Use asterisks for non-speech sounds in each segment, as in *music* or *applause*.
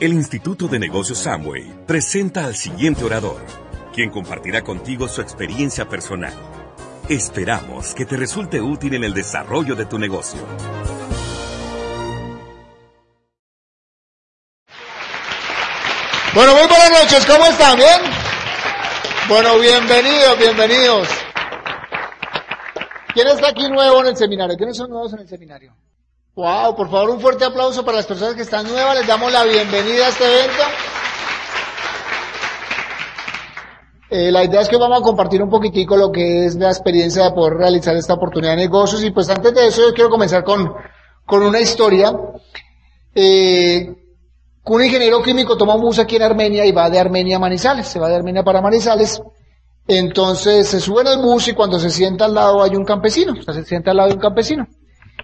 El Instituto de Negocios Samway presenta al siguiente orador, quien compartirá contigo su experiencia personal. Esperamos que te resulte útil en el desarrollo de tu negocio. Bueno, muy buenas noches, ¿cómo están? ¿Bien? Bueno, bienvenidos, bienvenidos. ¿Quién está aquí nuevo en el seminario? ¿Quiénes son nuevos en el seminario? Wow, por favor, un fuerte aplauso para las personas que están nuevas. Les damos la bienvenida a este evento. Eh, la idea es que vamos a compartir un poquitico lo que es la experiencia de poder realizar esta oportunidad de negocios. Y pues antes de eso, yo quiero comenzar con, con una historia. Eh, un ingeniero químico toma un bus aquí en Armenia y va de Armenia a Manizales. Se va de Armenia para Manizales. Entonces se sube en el bus y cuando se sienta al lado hay un campesino. O sea, se sienta al lado de un campesino.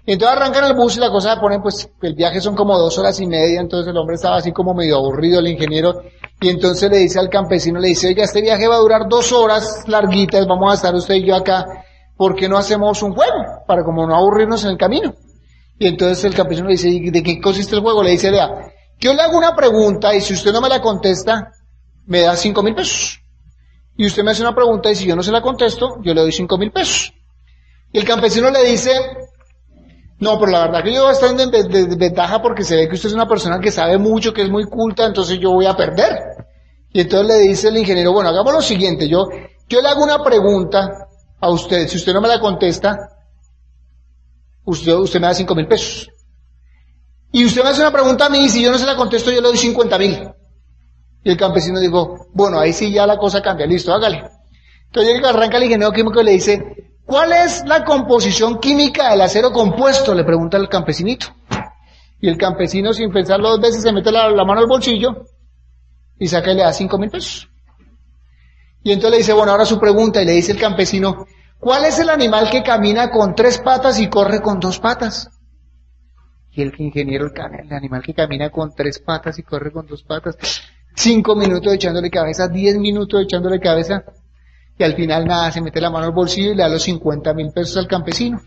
Y entonces arrancan el bus y la cosa se pone, pues, el viaje son como dos horas y media, entonces el hombre estaba así como medio aburrido, el ingeniero, y entonces le dice al campesino, le dice, oiga, este viaje va a durar dos horas larguitas, vamos a estar usted y yo acá, ¿por qué no hacemos un juego? Para como no aburrirnos en el camino. Y entonces el campesino le dice, ¿de qué consiste el juego? Le dice, vea, yo le hago una pregunta y si usted no me la contesta, me da cinco mil pesos. Y usted me hace una pregunta y si yo no se la contesto, yo le doy cinco mil pesos. Y el campesino le dice, no, pero la verdad que yo estar en desventaja porque se ve que usted es una persona que sabe mucho, que es muy culta, entonces yo voy a perder. Y entonces le dice el ingeniero, bueno, hagamos lo siguiente, yo, yo le hago una pregunta a usted, si usted no me la contesta, usted, usted me da cinco mil pesos. Y usted me hace una pregunta a mí y si yo no se la contesto, yo le doy cincuenta mil. Y el campesino dijo, bueno, ahí sí ya la cosa cambia, listo, hágale. Entonces arranca el ingeniero químico y le dice, ¿Cuál es la composición química del acero compuesto? Le pregunta el campesinito. Y el campesino, sin pensarlo dos veces, se mete la, mano al bolsillo y saca y le da cinco mil pesos. Y entonces le dice, bueno, ahora su pregunta, y le dice el campesino, ¿cuál es el animal que camina con tres patas y corre con dos patas? Y el ingeniero, el animal que camina con tres patas y corre con dos patas, cinco minutos echándole cabeza, diez minutos echándole cabeza, y al final nada, se mete la mano al bolsillo y le da los 50 mil pesos al campesino.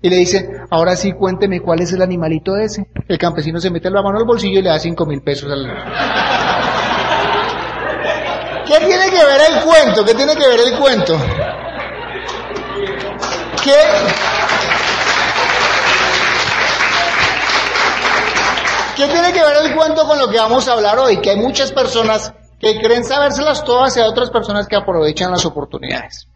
Y le dice, ahora sí cuénteme cuál es el animalito ese. El campesino se mete la mano al bolsillo y le da 5 mil pesos al... *laughs* ¿Qué tiene que ver el cuento? ¿Qué tiene que ver el cuento? ¿Qué? ¿Qué tiene que ver el cuento con lo que vamos a hablar hoy? Que hay muchas personas que creen sabérselas todas y a otras personas que aprovechan las oportunidades.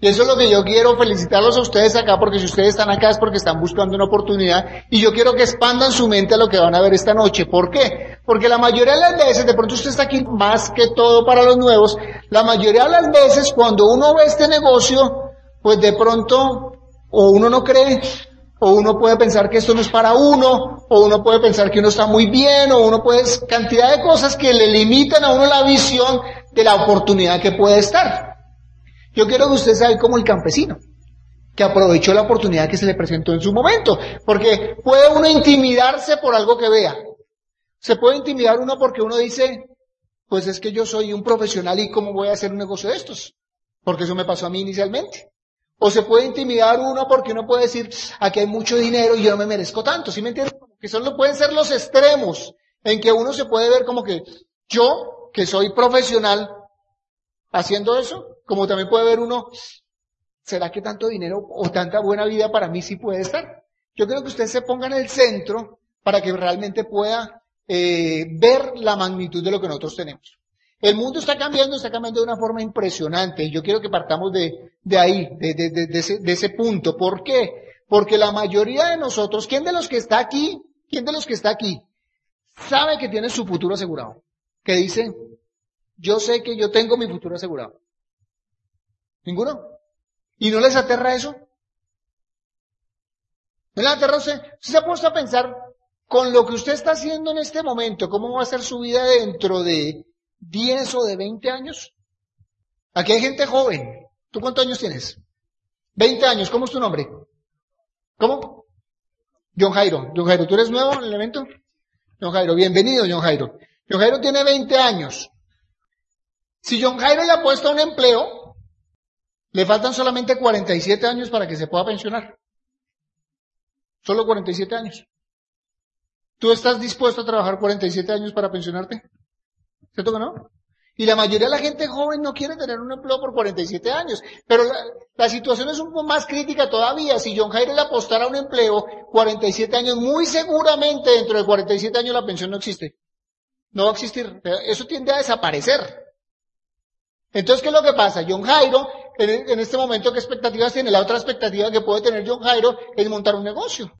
Y eso es lo que yo quiero felicitarlos a ustedes acá, porque si ustedes están acá es porque están buscando una oportunidad y yo quiero que expandan su mente a lo que van a ver esta noche. ¿Por qué? Porque la mayoría de las veces, de pronto usted está aquí más que todo para los nuevos, la mayoría de las veces cuando uno ve este negocio, pues de pronto o uno no cree o uno puede pensar que esto no es para uno, o uno puede pensar que uno está muy bien, o uno puede, cantidad de cosas que le limitan a uno la visión de la oportunidad que puede estar. Yo quiero que usted sea como el campesino, que aprovechó la oportunidad que se le presentó en su momento, porque puede uno intimidarse por algo que vea. Se puede intimidar uno porque uno dice, pues es que yo soy un profesional y cómo voy a hacer un negocio de estos, porque eso me pasó a mí inicialmente. O se puede intimidar uno porque uno puede decir, aquí hay mucho dinero y yo no me merezco tanto. ¿Sí me entienden? Que solo pueden ser los extremos en que uno se puede ver como que yo, que soy profesional, haciendo eso, como también puede ver uno, ¿será que tanto dinero o tanta buena vida para mí sí puede estar? Yo creo que usted se ponga en el centro para que realmente pueda eh, ver la magnitud de lo que nosotros tenemos. El mundo está cambiando, está cambiando de una forma impresionante. Yo quiero que partamos de, de ahí, de, de, de, ese, de ese punto. ¿Por qué? Porque la mayoría de nosotros, ¿quién de los que está aquí, quién de los que está aquí, sabe que tiene su futuro asegurado? Que dice, yo sé que yo tengo mi futuro asegurado. ¿Ninguno? ¿Y no les aterra eso? ¿No les aterra usted? ¿Usted se ha puesto a pensar con lo que usted está haciendo en este momento, cómo va a ser su vida dentro de 10 o de 20 años? Aquí hay gente joven. ¿Tú cuántos años tienes? 20 años. ¿Cómo es tu nombre? ¿Cómo? John Jairo. John Jairo, ¿tú eres nuevo en el evento? John Jairo, bienvenido, John Jairo. John Jairo tiene 20 años. Si John Jairo le ha puesto un empleo, le faltan solamente 47 años para que se pueda pensionar. Solo 47 años. ¿Tú estás dispuesto a trabajar 47 años para pensionarte? ¿Cierto que no? Y la mayoría de la gente joven no quiere tener un empleo por 47 años. Pero la, situación es un poco más crítica todavía. Si John Jairo le apostara a un empleo 47 años, muy seguramente dentro de 47 años la pensión no existe. No va a existir. Eso tiende a desaparecer. Entonces, ¿qué es lo que pasa? John Jairo, en, en este momento, ¿qué expectativas tiene? La otra expectativa que puede tener John Jairo es montar un negocio.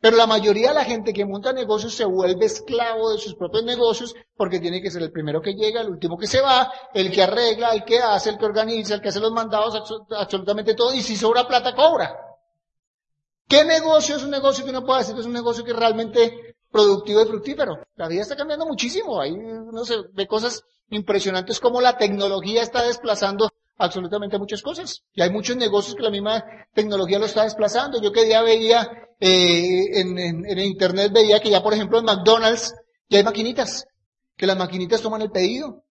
Pero la mayoría de la gente que monta negocios se vuelve esclavo de sus propios negocios porque tiene que ser el primero que llega, el último que se va, el que arregla, el que hace, el que organiza, el que hace los mandados, absolutamente todo. Y si sobra plata, cobra. ¿Qué negocio es un negocio que uno puede decir que es un negocio que es realmente productivo y fructífero? La vida está cambiando muchísimo. Ahí uno se ve cosas impresionantes como la tecnología está desplazando absolutamente muchas cosas. Y hay muchos negocios que la misma tecnología lo está desplazando. Yo que día veía eh, en, en, internet, veía que ya, por ejemplo, en McDonald's ya hay maquinitas, que las maquinitas toman el pedido.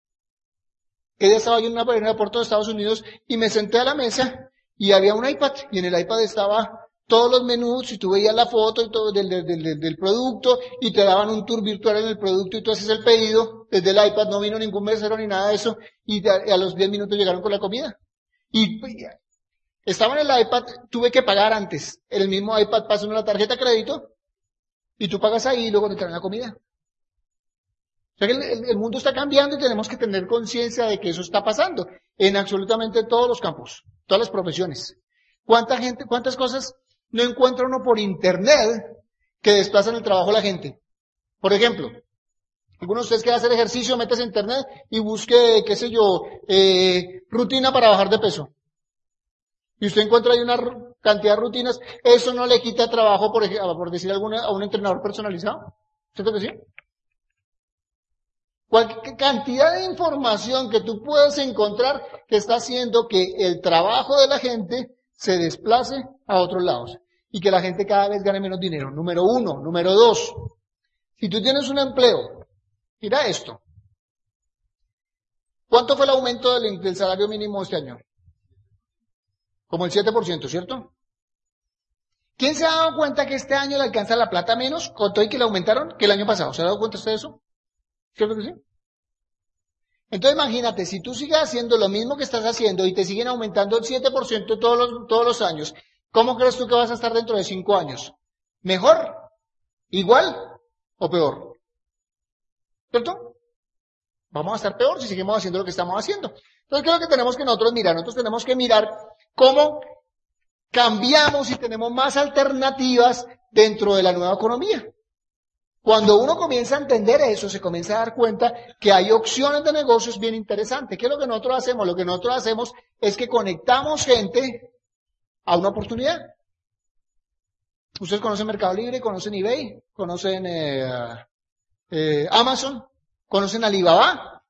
Que día estaba yo en una en el aeropuerto de Estados Unidos y me senté a la mesa y había un iPad y en el iPad estaba todos los menús y tú veías la foto y todo del, del, del, producto y te daban un tour virtual en el producto y tú haces el pedido desde el iPad, no vino ningún mesero ni nada de eso y a, los 10 minutos llegaron con la comida. Y estaba en el iPad, tuve que pagar antes. El mismo iPad pasa una tarjeta de crédito y tú pagas ahí y luego te traen la comida. O sea que el, mundo está cambiando y tenemos que tener conciencia de que eso está pasando en absolutamente todos los campos, todas las profesiones. ¿Cuánta gente, cuántas cosas no encuentra uno por internet que desplazan el trabajo a la gente. Por ejemplo, algunos de ustedes quieren hacer ejercicio, metes a internet y busque, qué sé yo, eh, rutina para bajar de peso. Y usted encuentra ahí una cantidad de rutinas, eso no le quita trabajo, por, por decir alguna, a un entrenador personalizado. ¿Cierto que sí? Cualquier cantidad de información que tú puedes encontrar que está haciendo que el trabajo de la gente se desplace a otros lados y que la gente cada vez gane menos dinero. Número uno. Número dos. Si tú tienes un empleo, mira esto. ¿Cuánto fue el aumento del, salario mínimo este año? Como el 7%, ¿cierto? ¿Quién se ha dado cuenta que este año le alcanza la plata menos con todo y que le aumentaron que el año pasado? ¿Se ha dado cuenta usted de eso? ¿Cierto que sí? Entonces imagínate, si tú sigues haciendo lo mismo que estás haciendo y te siguen aumentando el 7% todos los, todos los años, ¿cómo crees tú que vas a estar dentro de 5 años? ¿Mejor? ¿Igual? ¿O peor? ¿Cierto? Vamos a estar peor si seguimos haciendo lo que estamos haciendo. Entonces creo que tenemos que nosotros mirar, nosotros tenemos que mirar cómo cambiamos y tenemos más alternativas dentro de la nueva economía. Cuando uno comienza a entender eso, se comienza a dar cuenta que hay opciones de negocios bien interesantes. ¿Qué es lo que nosotros hacemos? Lo que nosotros hacemos es que conectamos gente a una oportunidad. Ustedes conocen Mercado Libre, conocen eBay, conocen eh, eh, Amazon, conocen Alibaba.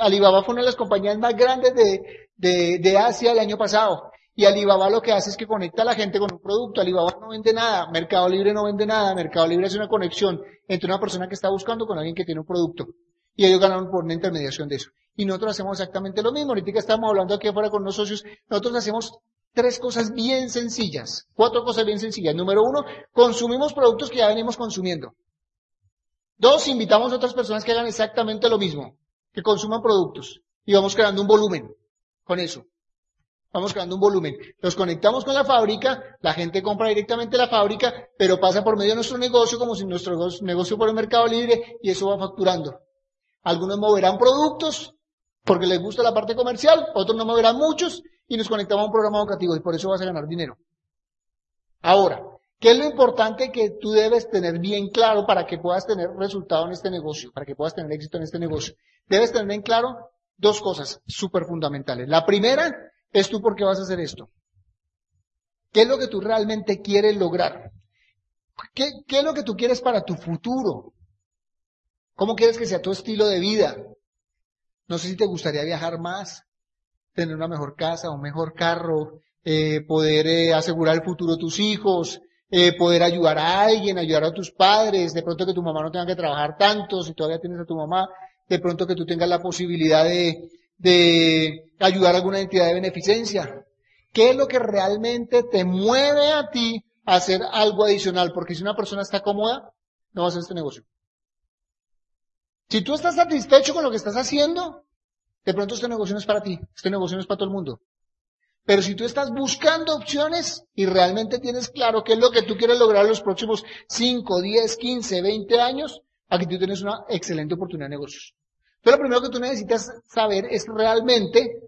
Alibaba fue una de las compañías más grandes de, de, Asia el año pasado. Y Alibaba lo que hace es que conecta a la gente con un producto. Alibaba no vende nada, Mercado Libre no vende nada. Mercado Libre es una conexión entre una persona que está buscando con alguien que tiene un producto. Y ellos ganan por una intermediación de eso. Y nosotros hacemos exactamente lo mismo. Ahorita estamos hablando aquí afuera con los socios, nosotros hacemos tres cosas bien sencillas. Cuatro cosas bien sencillas. Número uno, consumimos productos que ya venimos consumiendo. Dos, invitamos a otras personas que hagan exactamente lo mismo, que consuman productos. Y vamos creando un volumen con eso. Vamos creando un volumen. Los conectamos con la fábrica, la gente compra directamente la fábrica, pero pasa por medio de nuestro negocio como si nuestro negocio por el mercado libre y eso va facturando. Algunos moverán productos porque les gusta la parte comercial, otros no moverán muchos y nos conectamos a un programa educativo y por eso vas a ganar dinero. Ahora, ¿qué es lo importante que tú debes tener bien claro para que puedas tener resultado en este negocio, para que puedas tener éxito en este negocio? Debes tener bien claro dos cosas súper fundamentales. La primera es tú por qué vas a hacer esto. ¿Qué es lo que tú realmente quieres lograr? ¿Qué, ¿Qué, es lo que tú quieres para tu futuro? ¿Cómo quieres que sea tu estilo de vida? No sé si te gustaría viajar más, tener una mejor casa, un mejor carro, eh, poder eh, asegurar el futuro de tus hijos, eh, poder ayudar a alguien, ayudar a tus padres, de pronto que tu mamá no tenga que trabajar tanto, si todavía tienes a tu mamá, de pronto que tú tengas la posibilidad de, de ayudar a alguna entidad de beneficencia. ¿Qué es lo que realmente te mueve a ti a hacer algo adicional? Porque si una persona está cómoda, no vas a hacer este negocio. Si tú estás satisfecho con lo que estás haciendo, de pronto este negocio no es para ti, este negocio no es para todo el mundo. Pero si tú estás buscando opciones y realmente tienes claro qué es lo que tú quieres lograr en los próximos 5, 10, 15, 20 años, aquí tú tienes una excelente oportunidad de negocios. Entonces lo primero que tú necesitas saber es realmente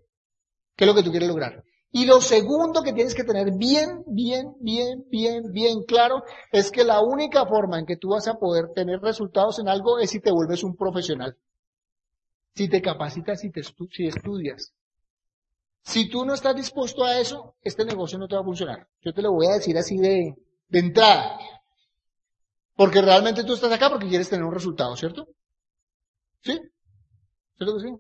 qué es lo que tú quieres lograr. Y lo segundo que tienes que tener bien, bien, bien, bien, bien claro es que la única forma en que tú vas a poder tener resultados en algo es si te vuelves un profesional. Si te capacitas, si, te si estudias. Si tú no estás dispuesto a eso, este negocio no te va a funcionar. Yo te lo voy a decir así de, de entrada. Porque realmente tú estás acá porque quieres tener un resultado, ¿cierto? ¿Sí? ¿Cierto que sí?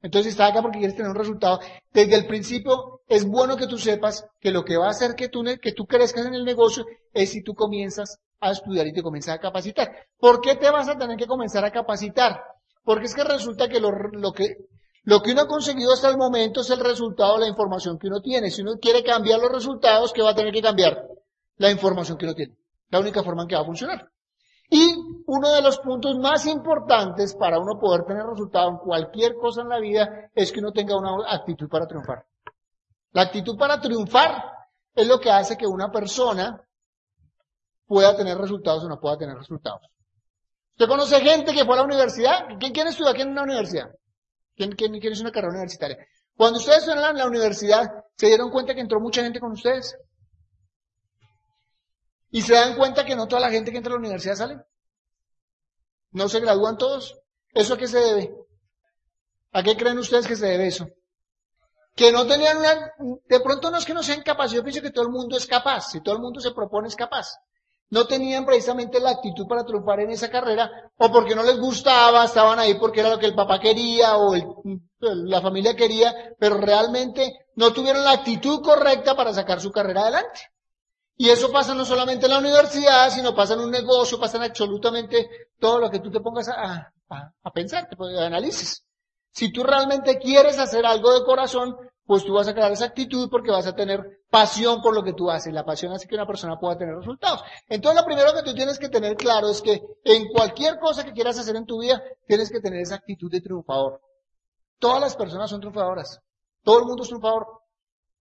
Entonces, estás acá porque quieres tener un resultado, desde el principio es bueno que tú sepas que lo que va a hacer que tú, que tú crezcas en el negocio es si tú comienzas a estudiar y te comienzas a capacitar. ¿Por qué te vas a tener que comenzar a capacitar? Porque es que resulta que lo, lo que lo que uno ha conseguido hasta el momento es el resultado la información que uno tiene. Si uno quiere cambiar los resultados, ¿qué va a tener que cambiar? La información que uno tiene. La única forma en que va a funcionar. Y uno de los puntos más importantes para uno poder tener resultado en cualquier cosa en la vida es que uno tenga una actitud para triunfar. La actitud para triunfar es lo que hace que una persona pueda tener resultados o no pueda tener resultados. ¿Usted conoce gente que fue a la universidad? ¿Quién, quién estudió aquí en una universidad? ¿Quién, quién, es una carrera universitaria? Cuando ustedes estuvieron en la universidad, ¿se dieron cuenta que entró mucha gente con ustedes? ¿Y se dan cuenta que no toda la gente que entra a la universidad sale? ¿No se gradúan todos? ¿Eso a qué se debe? ¿A qué creen ustedes que se debe eso? Que no tenían una... De pronto no es que no sean capaces, yo pienso que todo el mundo es capaz, si todo el mundo se propone es capaz no tenían precisamente la actitud para triunfar en esa carrera, o porque no les gustaba, estaban ahí porque era lo que el papá quería o la familia quería, pero realmente no tuvieron la actitud correcta para sacar su carrera adelante. Y eso pasa no solamente en la universidad, sino pasa en un negocio, pasa en absolutamente todo lo que tú te pongas a, a, a pensar, te analices. Si tú realmente quieres hacer algo de corazón, pues tú vas a crear esa actitud porque vas a tener pasión por lo que tú haces. La pasión hace que una persona pueda tener resultados. Entonces lo primero que tú tienes que tener claro es que en cualquier cosa que quieras hacer en tu vida, tienes que tener esa actitud de triunfador. Todas las personas son triunfadoras. Todo el mundo es triunfador.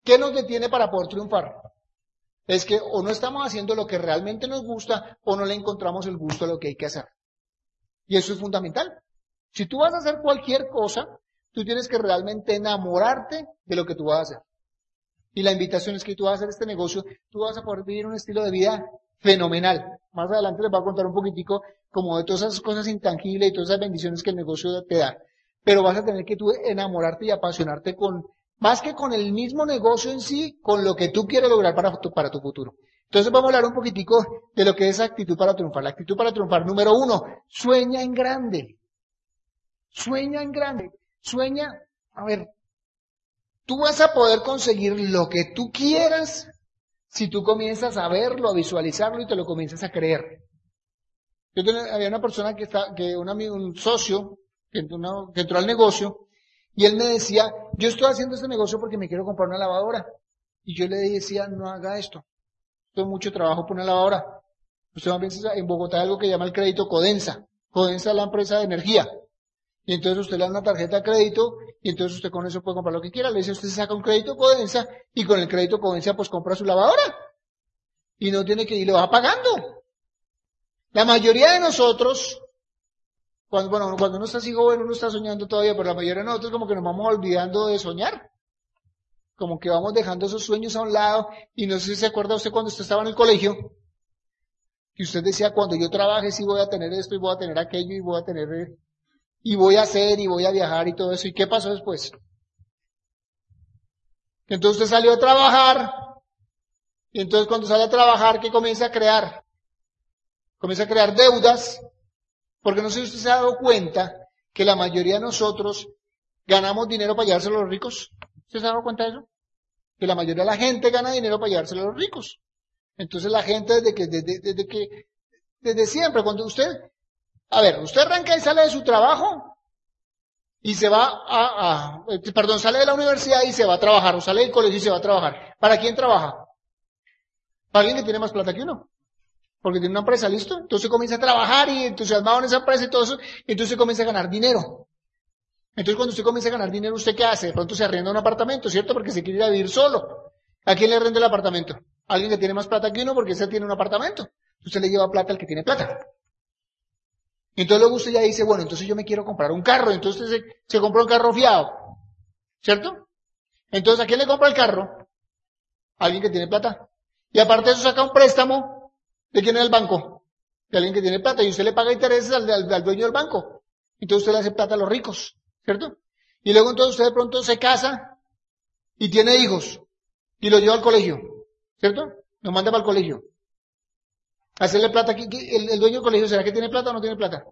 ¿Qué nos detiene para poder triunfar? Es que o no estamos haciendo lo que realmente nos gusta o no le encontramos el gusto a lo que hay que hacer. Y eso es fundamental. Si tú vas a hacer cualquier cosa, Tú tienes que realmente enamorarte de lo que tú vas a hacer. Y la invitación es que tú vas a hacer este negocio, tú vas a poder vivir un estilo de vida fenomenal. Más adelante les voy a contar un poquitico como de todas esas cosas intangibles y todas esas bendiciones que el negocio te da. Pero vas a tener que tú enamorarte y apasionarte con, más que con el mismo negocio en sí, con lo que tú quieres lograr para tu, para tu futuro. Entonces vamos a hablar un poquitico de lo que es actitud para triunfar. La actitud para triunfar, número uno, sueña en grande. Sueña en grande. Sueña, a ver, tú vas a poder conseguir lo que tú quieras si tú comienzas a verlo, a visualizarlo y te lo comienzas a creer. Yo había una persona que está, que un amigo, un socio, que entró, al negocio, y él me decía, yo estoy haciendo este negocio porque me quiero comprar una lavadora. Y yo le decía, no haga esto. Tengo mucho trabajo por una lavadora. Usted va a en Bogotá hay algo que llama el crédito Codensa. Codensa es la empresa de energía. Y entonces usted le da una tarjeta de crédito y entonces usted con eso puede comprar lo que quiera. Le dice, usted se saca un crédito Codensa y con el crédito Codensa pues compra su lavadora. Y no tiene que ir, le va pagando. La mayoría de nosotros, cuando, bueno, cuando uno está así joven, uno está soñando todavía, pero la mayoría de nosotros como que nos vamos olvidando de soñar. Como que vamos dejando esos sueños a un lado y no sé si se acuerda usted cuando usted estaba en el colegio, que usted decía, cuando yo trabaje sí voy a tener esto y voy a tener aquello y voy a tener eh, y voy a hacer y voy a viajar y todo eso. ¿Y qué pasó después? Entonces usted salió a trabajar y entonces cuando sale a trabajar, ¿qué comienza a crear? Comienza a crear deudas, porque no sé si usted se ha dado cuenta que la mayoría de nosotros ganamos dinero para llevárselo a los ricos. ¿Usted se ha dado cuenta de eso? Que la mayoría de la gente gana dinero para llevárselo a los ricos. Entonces la gente desde que, desde, desde que, desde siempre, cuando usted a ver, usted arranca y sale de su trabajo y se va a, a, eh, perdón, sale de la universidad y se va a trabajar, o sale del colegio y se va a trabajar. ¿Para quién trabaja? Para alguien que tiene más plata que uno. porque tiene una empresa, ¿listo? Entonces comienza a trabajar y entusiasmado en esa empresa y todo eso, y entonces comienza a ganar dinero. Entonces cuando usted comienza a ganar dinero, ¿usted qué hace? De pronto se arrienda un apartamento, ¿cierto? Porque se quiere ir a vivir solo. ¿A quién le rende el apartamento? alguien que tiene más plata que uno porque ese tiene un apartamento. Usted le lleva plata al que tiene plata. Entonces luego usted ya dice, bueno, entonces yo me quiero comprar un carro. Entonces se, compró un carro fiado. ¿Cierto? Entonces, ¿a quién le compra el carro? alguien que tiene plata. Y aparte de eso saca un préstamo. ¿De quién es el banco? De alguien que tiene plata. Y usted le paga intereses al, dueño del banco. Entonces usted le hace plata a los ricos. ¿Cierto? Y luego entonces usted de pronto se casa y tiene hijos. Y lo lleva al colegio. ¿Cierto? Lo manda para el colegio. Hacerle plata. El, el dueño del colegio, ¿será que tiene plata o no tiene plata?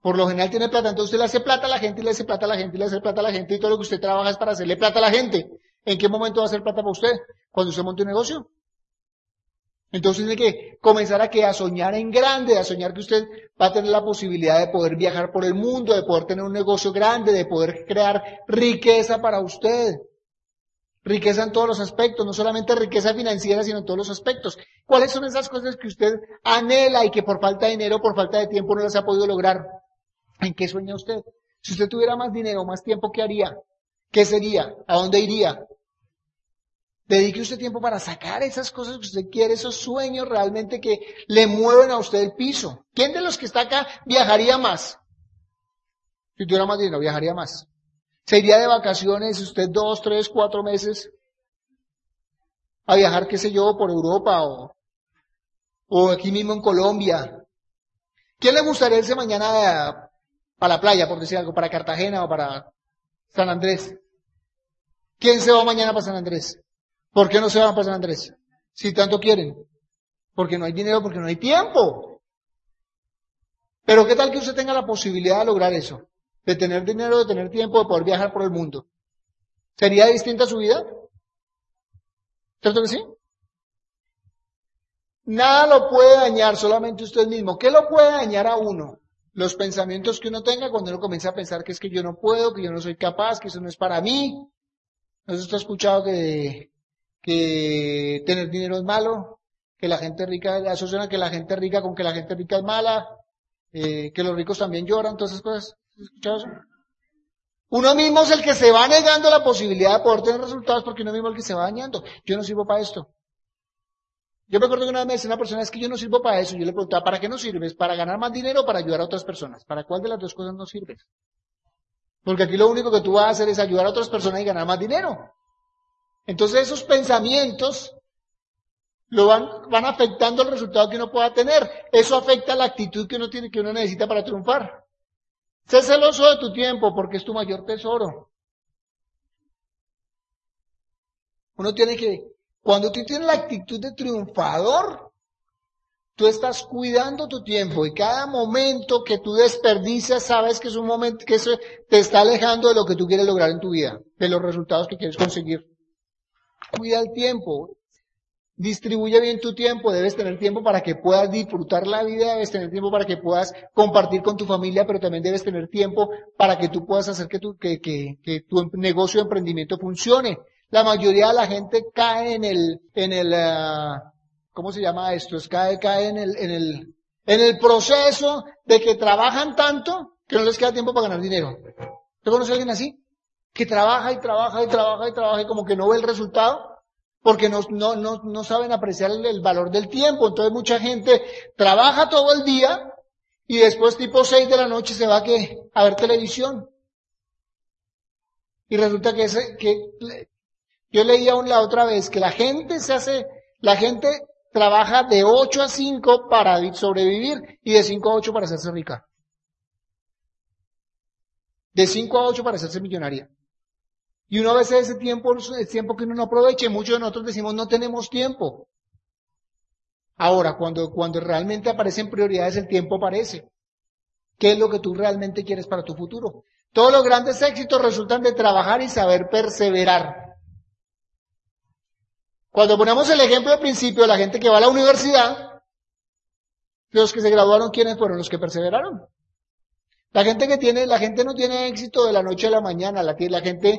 Por lo general tiene plata, entonces usted le hace plata a la gente y le hace plata a la gente y le hace plata a la gente y todo lo que usted trabaja es para hacerle plata a la gente. ¿En qué momento va a hacer plata para usted? Cuando usted monte un negocio. Entonces tiene que comenzar a, que, a soñar en grande, a soñar que usted va a tener la posibilidad de poder viajar por el mundo, de poder tener un negocio grande, de poder crear riqueza para usted. Riqueza en todos los aspectos, no solamente riqueza financiera, sino en todos los aspectos. ¿Cuáles son esas cosas que usted anhela y que por falta de dinero, por falta de tiempo no las ha podido lograr? ¿En qué sueña usted? Si usted tuviera más dinero, más tiempo, ¿qué haría? ¿Qué sería? ¿A dónde iría? Dedique usted tiempo para sacar esas cosas que usted quiere, esos sueños realmente que le mueven a usted el piso. ¿Quién de los que está acá viajaría más? Si tuviera más dinero, viajaría más. Se iría de vacaciones usted dos, tres, cuatro meses a viajar, qué sé yo, por Europa o, o aquí mismo en Colombia. ¿Quién le gustaría irse mañana para la playa, por decir algo, para Cartagena o para San Andrés. ¿Quién se va mañana para San Andrés? ¿Por qué no se van para San Andrés? Si tanto quieren. Porque no hay dinero, porque no hay tiempo. Pero ¿qué tal que usted tenga la posibilidad de lograr eso? De tener dinero, de tener tiempo, de poder viajar por el mundo. ¿Sería distinta su vida? ¿Cierto que sí? Nada lo puede dañar, solamente usted mismo. ¿Qué lo puede dañar a uno? los pensamientos que uno tenga cuando uno comienza a pensar que es que yo no puedo, que yo no soy capaz, que eso no es para mí. ¿No ha escuchado que, que tener dinero es malo? Que la gente rica, asocian que la gente rica con que la gente rica es mala, eh, que los ricos también lloran, todas esas cosas. Uno mismo es el que se va negando la posibilidad de poder tener resultados porque uno mismo es el que se va dañando. Yo no sirvo para esto. Yo me acuerdo que una vez me decía una persona, es que yo no sirvo para eso. Yo le preguntaba, ¿para qué no sirves? ¿Para ganar más dinero o para ayudar a otras personas? ¿Para cuál de las dos cosas no sirves? Porque aquí lo único que tú vas a hacer es ayudar a otras personas y ganar más dinero. Entonces esos pensamientos lo van, van afectando el resultado que uno pueda tener. Eso afecta la actitud que uno tiene, que uno necesita para triunfar. Sé celoso de tu tiempo porque es tu mayor tesoro. Uno tiene que cuando tú tienes la actitud de triunfador, tú estás cuidando tu tiempo y cada momento que tú desperdicias sabes que es un momento que eso te está alejando de lo que tú quieres lograr en tu vida, de los resultados que quieres conseguir. Cuida el tiempo. Distribuye bien tu tiempo, debes tener tiempo para que puedas disfrutar la vida, debes tener tiempo para que puedas compartir con tu familia, pero también debes tener tiempo para que tú puedas hacer que tu, que, que, que tu negocio de emprendimiento funcione. La mayoría de la gente cae en el, en el, uh, ¿cómo se llama esto? Es cae, cae en el, en el, en el proceso de que trabajan tanto que no les queda tiempo para ganar dinero. ¿Te conoce alguien así? Que trabaja y trabaja y trabaja y trabaja y como que no ve el resultado porque no, no, no, no saben apreciar el, valor del tiempo. Entonces mucha gente trabaja todo el día y después tipo 6 de la noche se va a ver televisión. Y resulta que, ese, que yo leía la otra vez que la gente se hace, la gente trabaja de 8 a 5 para sobrevivir y de 5 a 8 para hacerse rica. De 5 a 8 para hacerse millonaria. Y uno a veces ese tiempo es tiempo que uno no aprovecha muchos de nosotros decimos no tenemos tiempo. Ahora, cuando, cuando realmente aparecen prioridades, el tiempo aparece. ¿Qué es lo que tú realmente quieres para tu futuro? Todos los grandes éxitos resultan de trabajar y saber perseverar. Cuando ponemos el ejemplo al principio la gente que va a la universidad, los que se graduaron, ¿quiénes fueron los que perseveraron? La gente que tiene, la gente no tiene éxito de la noche a la mañana, la, la gente,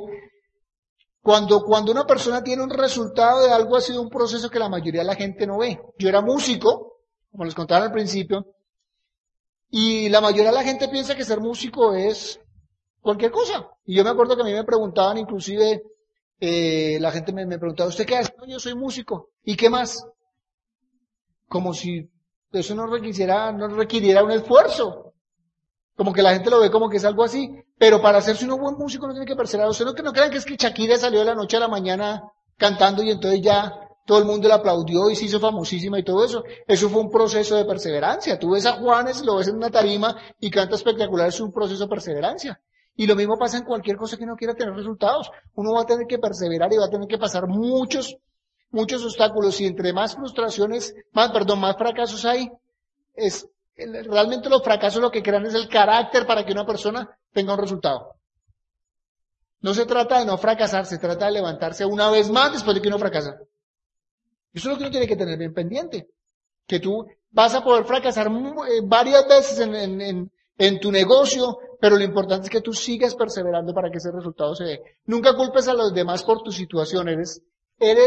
cuando, cuando una persona tiene un resultado de algo ha sido un proceso que la mayoría de la gente no ve. Yo era músico, como les contaba al principio. Y la mayoría de la gente piensa que ser músico es cualquier cosa. Y yo me acuerdo que a mí me preguntaban, inclusive, eh, la gente me, preguntaba, ¿usted qué hace? No, yo soy músico. ¿Y qué más? Como si eso no requiriera, no requiriera un esfuerzo. Como que la gente lo ve como que es algo así. Pero para hacerse un buen músico no tiene que perseverar. Ustedes no, que no crean que es que Shakira salió de la noche a la mañana cantando y entonces ya todo el mundo le aplaudió y se hizo famosísima y todo eso. Eso fue un proceso de perseverancia. Tú ves a Juanes, lo ves en una tarima y canta espectacular, es un proceso de perseverancia. Y lo mismo pasa en cualquier cosa que no quiera tener resultados. Uno va a tener que perseverar y va a tener que pasar muchos, muchos obstáculos y entre más frustraciones, más, perdón, más fracasos hay, es, realmente los fracasos lo que crean es el carácter para que una persona tenga un resultado. No se trata de no fracasar, se trata de levantarse una vez más después de que uno fracasa. Eso es lo que uno tiene que tener bien pendiente. Que tú vas a poder fracasar eh, varias veces en, tu negocio, pero lo importante es que tú sigas perseverando para que ese resultado se dé. Nunca culpes a los demás por tu situación. Eres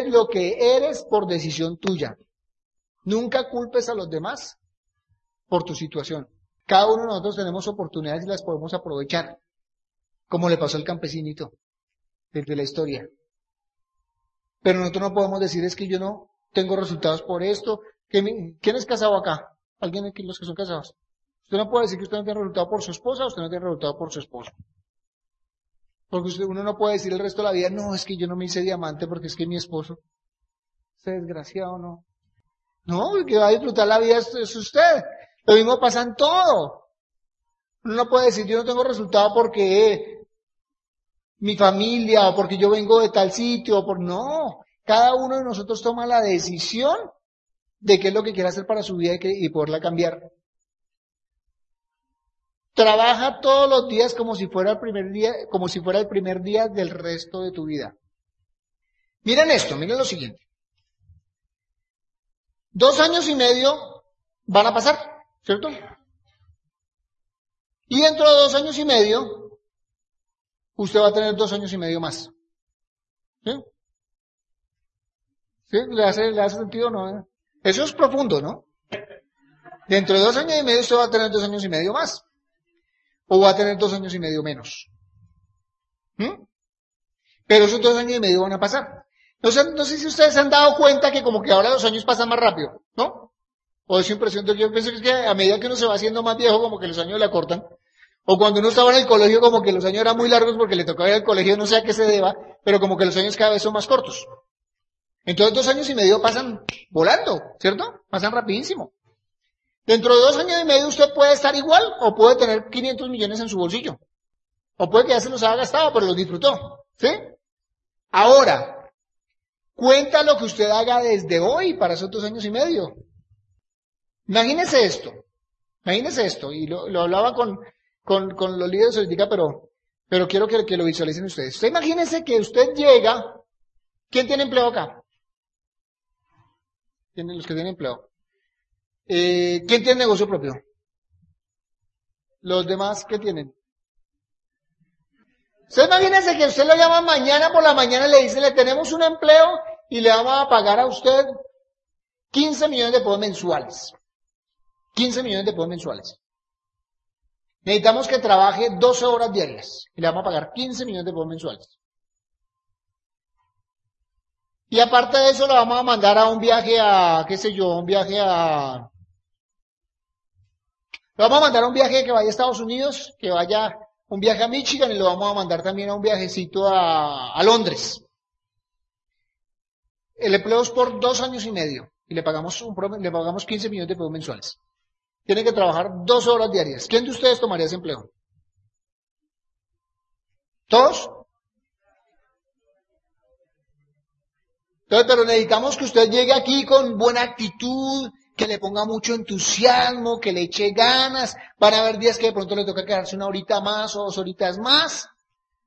lo que eres por decisión tuya. Nunca culpes a los demás por tu situación. Cada uno de nosotros tenemos oportunidades y las podemos aprovechar. Como le pasó al campesinito desde la historia. Pero nosotros no podemos decir es que yo no tengo resultados por esto. ¿Quién es casado acá? ¿Alguien de los que son casados? Usted no puede decir que usted no tiene resultado por su esposa, usted no tiene resultado por su esposo. Porque usted, uno no puede decir el resto de la vida, no, es que yo no me hice diamante porque es que mi esposo, se desgraciado, no. No, el que va a disfrutar la vida es usted. Lo mismo pasa en todo. Uno no puede decir yo no tengo resultado porque mi familia o porque yo vengo de tal sitio o por no. Cada uno de nosotros toma la decisión de qué es lo que quiere hacer para su vida y, poderla cambiar. Trabaja todos los días como si fuera el primer día, como si fuera el primer día del resto de tu vida. Miren esto, miren lo siguiente. Dos años y medio van a pasar, ¿cierto? Y dentro de dos años y medio usted va a tener dos años y medio más. ¿Sí? ¿Sí? ¿Le hace, le hace sentido o no? Eso es profundo, ¿no? Dentro de dos años y medio usted va a tener dos años y medio más. O va a tener dos años y medio menos. ¿Mm? Pero esos dos años y medio van a pasar. No sé, no sé si ustedes se han dado cuenta que como que ahora los años pasan más rápido, ¿no? O es impresión que yo pienso que a medida que uno se va haciendo más viejo, como que los años le acortan. O cuando uno estaba en el colegio como que los años eran muy largos porque le tocaba ir al colegio, no sé a qué se deba, pero como que los años cada vez son más cortos. Entonces dos años y medio pasan volando, ¿cierto? Pasan rapidísimo. Dentro de dos años y medio usted puede estar igual o puede tener 500 millones en su bolsillo. O puede que ya se los haya gastado, pero los disfrutó. ¿Sí? Ahora, cuenta lo que usted haga desde hoy para esos dos años y medio. Imagínese esto. Imagínese esto. Y lo, hablaba con, con, con los líderes política, pero, pero quiero que, lo visualicen ustedes. Usted imagínese que usted llega, ¿quién tiene empleo acá? Tienen los que tienen empleo. Eh, ¿Quién tiene negocio propio? Los demás, ¿qué tienen? Usted imagínese que usted lo llama mañana por la mañana y le dice, le tenemos un empleo y le vamos a pagar a usted 15 millones de pesos mensuales. 15 millones de pesos mensuales. Necesitamos que trabaje 12 horas diarias y le vamos a pagar 15 millones de pesos mensuales. Y aparte de eso, lo vamos a mandar a un viaje a, qué sé yo, un viaje a... Lo vamos a mandar a un viaje que vaya a Estados Unidos, que vaya un viaje a Michigan y lo vamos a mandar también a un viajecito a, a Londres. El empleo es por dos años y medio y le pagamos un, le pagamos 15 millones de pesos mensuales tiene que trabajar dos horas diarias. ¿Quién de ustedes tomaría ese empleo? ¿Todos? Entonces, pero necesitamos que usted llegue aquí con buena actitud, que le ponga mucho entusiasmo, que le eche ganas. Van a haber días que de pronto le toca quedarse una horita más o dos horitas más.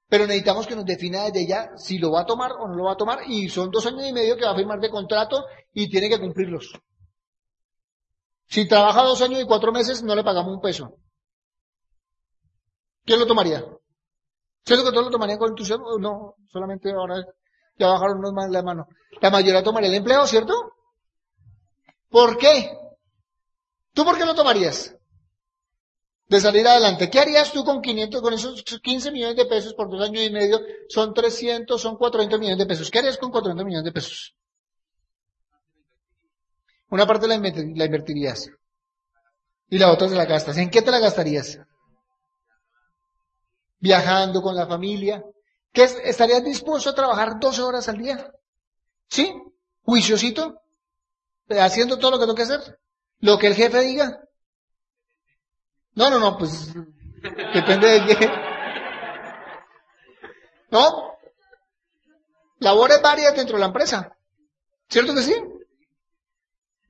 Pero necesitamos que nos defina desde ya si lo va a tomar o no lo va a tomar. Y son dos años y medio que va a firmar de contrato y tiene que cumplirlos. Si trabaja dos años y cuatro meses, no le pagamos un peso. ¿Quién lo tomaría? ¿Cierto que todos lo tomarían con entusiasmo? No, solamente ahora ya bajaron unos más la mano. La mayoría tomaría el empleo, ¿cierto? ¿Por qué? ¿Tú por qué lo tomarías? De salir adelante. ¿Qué harías tú con 500, con esos 15 millones de pesos por dos años y medio? Son 300, son 400 millones de pesos. ¿Qué harías con 400 millones de pesos? Una parte la, invertirías. Y la otra se la gastas. ¿En qué te la gastarías? Viajando con la familia. ¿Qué ¿Estarías dispuesto a trabajar 12 horas al día? ¿Sí? ¿Juiciosito? ¿Haciendo todo lo que tengo que hacer? ¿Lo que el jefe diga? No, no, no, pues depende de qué. ¿No? Labores varias dentro de la empresa. ¿Cierto que sí?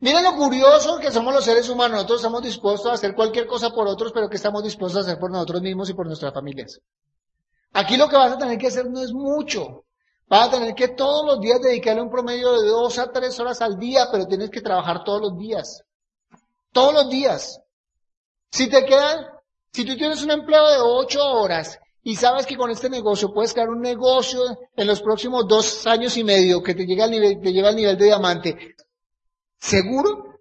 Miren lo curioso que somos los seres humanos. Nosotros estamos dispuestos a hacer cualquier cosa por otros, pero que estamos dispuestos a hacer por nosotros mismos y por nuestras familias. Aquí lo que vas a tener que hacer no es mucho. Vas a tener que todos los días dedicarle un promedio de dos a tres horas al día, pero tienes que trabajar todos los días. Todos los días. Si te quedan, si tú tienes un empleo de ocho horas y sabes que con este negocio puedes crear un negocio en los próximos dos años y medio que te llega al nivel, te lleva al nivel de diamante, ¿seguro?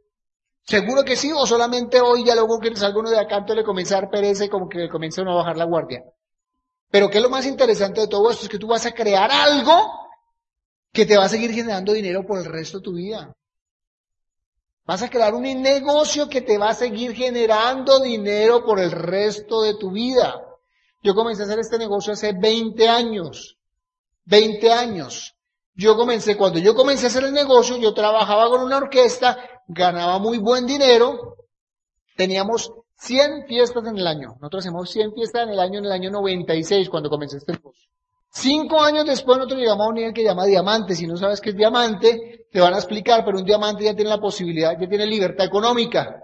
¿Seguro que sí? ¿O solamente hoy ya luego que salga de acá, entonces le comienza a dar y como que comienza uno a bajar la guardia? Pero ¿qué es lo más interesante de todo esto? Es que tú vas a crear algo que te va a seguir generando dinero por el resto de tu vida. Vas a crear un negocio que te va a seguir generando dinero por el resto de tu vida. Yo comencé a hacer este negocio hace 20 años. 20 años. Yo comencé, cuando yo comencé a hacer el negocio, yo trabajaba con una orquesta, ganaba muy buen dinero, teníamos 100 fiestas en el año. Nosotros hacemos 100 fiestas en el año, en el año 96, cuando comencé este negocio. Cinco años después nosotros llegamos a un nivel que llama diamante. Si no sabes qué es diamante, te van a explicar, pero un diamante ya tiene la posibilidad, ya tiene libertad económica.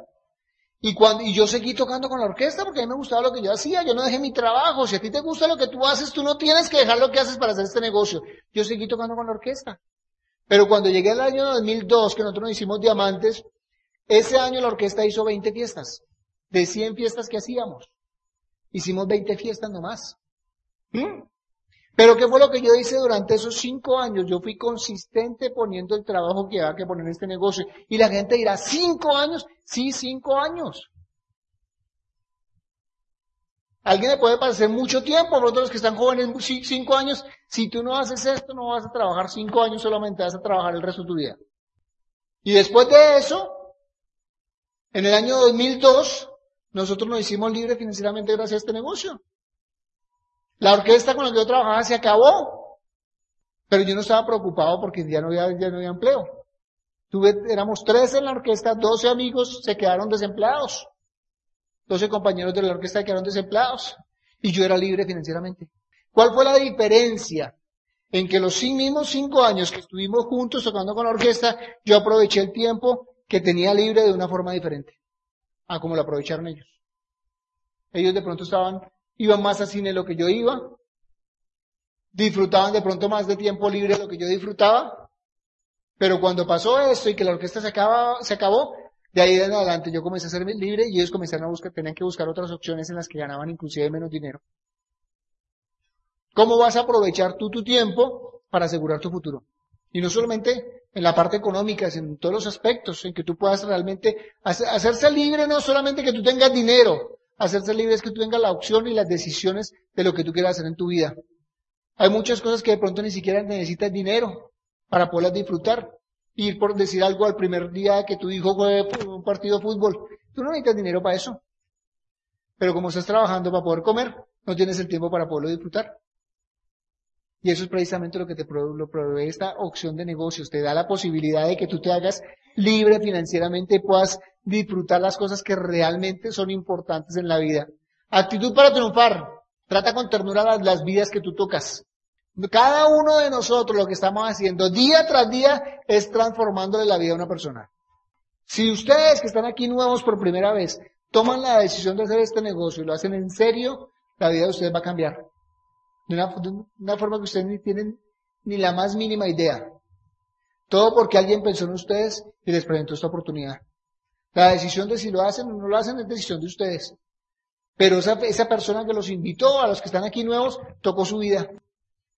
Y cuando, y yo seguí tocando con la orquesta porque a mí me gustaba lo que yo hacía, yo no dejé mi trabajo. Si a ti te gusta lo que tú haces, tú no tienes que dejar lo que haces para hacer este negocio. Yo seguí tocando con la orquesta. Pero cuando llegué al año 2002, que nosotros nos hicimos diamantes, ese año la orquesta hizo 20 fiestas. De 100 fiestas que hacíamos. Hicimos 20 fiestas nomás. ¿Mm? Pero ¿qué fue lo que yo hice durante esos cinco años? Yo fui consistente poniendo el trabajo que había que poner en este negocio. Y la gente dirá, ¿cinco años? Sí, cinco años. alguien le puede parecer mucho tiempo, pero los que están jóvenes, cinco años, si tú no haces esto, no vas a trabajar cinco años, solamente vas a trabajar el resto de tu vida. Y después de eso, en el año 2002, nosotros nos hicimos libres financieramente gracias a este negocio. La orquesta con la que yo trabajaba se acabó. Pero yo no estaba preocupado porque ya no había, ya no había empleo. Tuve, éramos tres en la orquesta, doce amigos se quedaron desempleados. Doce compañeros de la orquesta quedaron desempleados. Y yo era libre financieramente. ¿Cuál fue la diferencia? En que los mismos cinco años que estuvimos juntos tocando con la orquesta, yo aproveché el tiempo que tenía libre de una forma diferente a como lo aprovecharon ellos. Ellos de pronto estaban iban más a cine lo que yo iba, disfrutaban de pronto más de tiempo libre de lo que yo disfrutaba, pero cuando pasó esto y que la orquesta se, acaba, se acabó, de ahí en adelante yo comencé a ser libre y ellos comenzaron a buscar, tenían que buscar otras opciones en las que ganaban inclusive menos dinero. ¿Cómo vas a aprovechar tú tu tiempo para asegurar tu futuro? Y no solamente en la parte económica, sino en todos los aspectos, en que tú puedas realmente hacerse libre, no solamente que tú tengas dinero, Hacerse libre es que tú tengas la opción y las decisiones de lo que tú quieras hacer en tu vida. Hay muchas cosas que de pronto ni siquiera necesitas dinero para poderlas disfrutar. Ir por decir algo al primer día que tu hijo juegue un partido de fútbol. Tú no necesitas dinero para eso. Pero como estás trabajando para poder comer, no tienes el tiempo para poderlo disfrutar. Y eso es precisamente lo que te provee esta opción de negocios. Te da la posibilidad de que tú te hagas libre financieramente puedas disfrutar las cosas que realmente son importantes en la vida. Actitud para triunfar. Trata con ternura las, vidas que tú tocas. Cada uno de nosotros lo que estamos haciendo día tras día es transformándole la vida a una persona. Si ustedes que están aquí nuevos por primera vez toman la decisión de hacer este negocio y lo hacen en serio, la vida de ustedes va a cambiar. De una, de una forma que ustedes ni tienen ni la más mínima idea. Todo porque alguien pensó en ustedes y les presentó esta oportunidad. La decisión de si lo hacen o no lo hacen es decisión de ustedes. Pero esa, esa persona que los invitó, a los que están aquí nuevos, tocó su vida.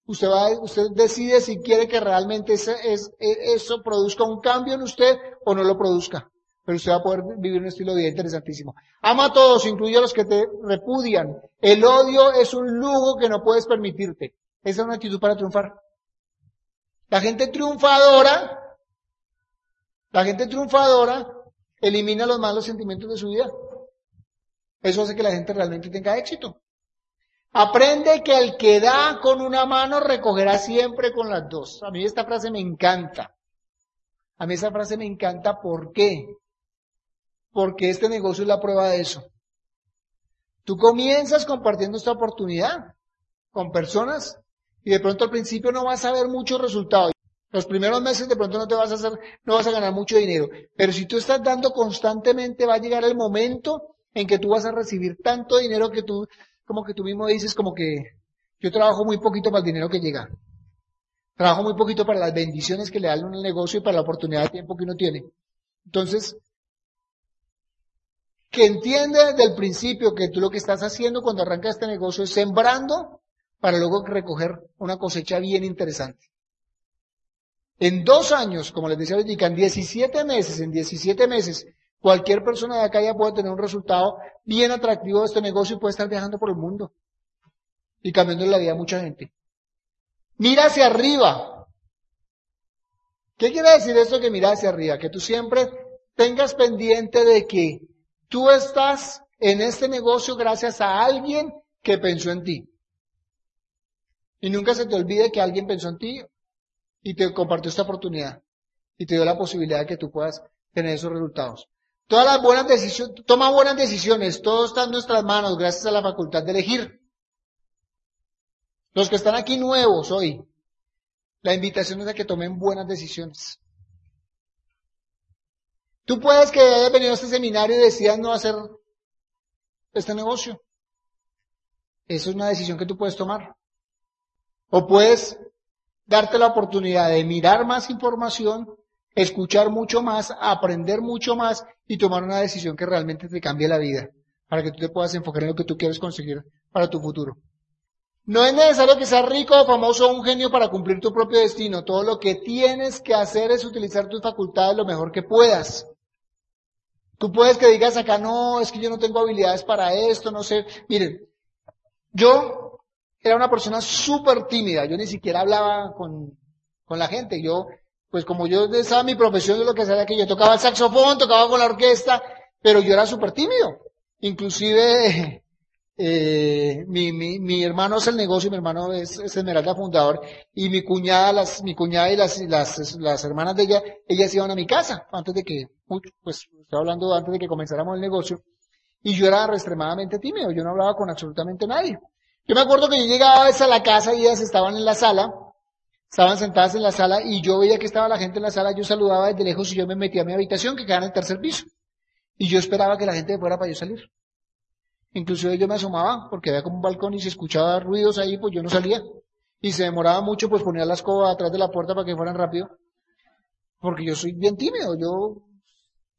Usted va, usted decide si quiere que realmente e, eso produzca un cambio en usted o no lo produzca. pero usted va a poder vivir un estilo de vida interesantísimo. Ama a todos, incluye a los que te repudian. El odio es un lujo que no puedes permitirte. Esa es una actitud para triunfar. La gente triunfadora, la gente triunfadora elimina los malos sentimientos de su vida. Eso hace que la gente realmente tenga éxito. Aprende que el que da con una mano recogerá siempre con las dos. A mí esta frase me encanta. A mí esa frase me encanta. ¿Por qué? Porque este negocio es la prueba de eso. Tú comienzas compartiendo esta oportunidad con personas y de pronto al principio no vas a ver muchos resultados. Los primeros meses de pronto no te vas a hacer, no vas a ganar mucho dinero. Pero si tú estás dando constantemente, va a llegar el momento en que tú vas a recibir tanto dinero que tú, como que tú mismo dices, como que yo trabajo muy poquito para el dinero que llega. Trabajo muy poquito para las bendiciones que le dan el negocio y para la oportunidad de tiempo que uno tiene. Entonces, que entiende desde el principio que tú lo que estás haciendo cuando arrancas este negocio es sembrando para luego recoger una cosecha bien interesante. En dos años, como les decía ahorita, en 17 meses, en 17 meses, cualquier persona de acá ya puede tener un resultado bien atractivo de este negocio y puede estar viajando por el mundo y cambiando la vida a mucha gente. Mira hacia arriba. ¿Qué quiere decir esto que mira hacia arriba? Que tú siempre tengas pendiente de que Tú estás en este negocio gracias a alguien que pensó en ti. Y nunca se te olvide que alguien pensó en ti y te compartió esta oportunidad y te dio la posibilidad de que tú puedas tener esos resultados. Todas las buenas decisiones, toma buenas decisiones, todo está en nuestras manos gracias a la facultad de elegir. Los que están aquí nuevos hoy, la invitación es a que tomen buenas decisiones. Tú puedes que hayas venido a este seminario y decidas no hacer este negocio. Eso es una decisión que tú puedes tomar. O puedes darte la oportunidad de mirar más información, escuchar mucho más, aprender mucho más y tomar una decisión que realmente te cambie la vida para que tú te puedas enfocar en lo que tú quieres conseguir para tu futuro. No es necesario que seas rico o famoso o un genio para cumplir tu propio destino. Todo lo que tienes que hacer es utilizar tus facultades lo mejor que puedas. Tú puedes que digas acá, no, es que yo no tengo habilidades para esto, no sé. Miren, yo era una persona súper tímida, yo ni siquiera hablaba con, con la gente, yo, pues como yo estaba mi profesión de lo que sabía que yo tocaba el saxofón, tocaba con la orquesta, pero yo era súper tímido. Inclusive, *laughs* eh, mi, mi, mi, hermano es el negocio, mi hermano es, es, Esmeralda fundador, y mi cuñada, las, mi cuñada y las, las, las hermanas de ella, ellas iban a mi casa, antes de que, pues, estoy hablando antes de que comenzáramos el negocio, y yo era extremadamente tímido, yo no hablaba con absolutamente nadie. Yo me acuerdo que yo llegaba a veces a la casa y ellas estaban en la sala, estaban sentadas en la sala, y yo veía que estaba la gente en la sala, yo saludaba desde lejos y yo me metía a mi habitación que quedaba en el tercer piso. Y yo esperaba que la gente fuera para yo salir. Inclusive yo me asomaba porque había como un balcón y se escuchaba ruidos ahí, pues yo no salía. Y se demoraba mucho, pues ponía la escoba atrás de la puerta para que fueran rápido. Porque yo soy bien tímido, yo,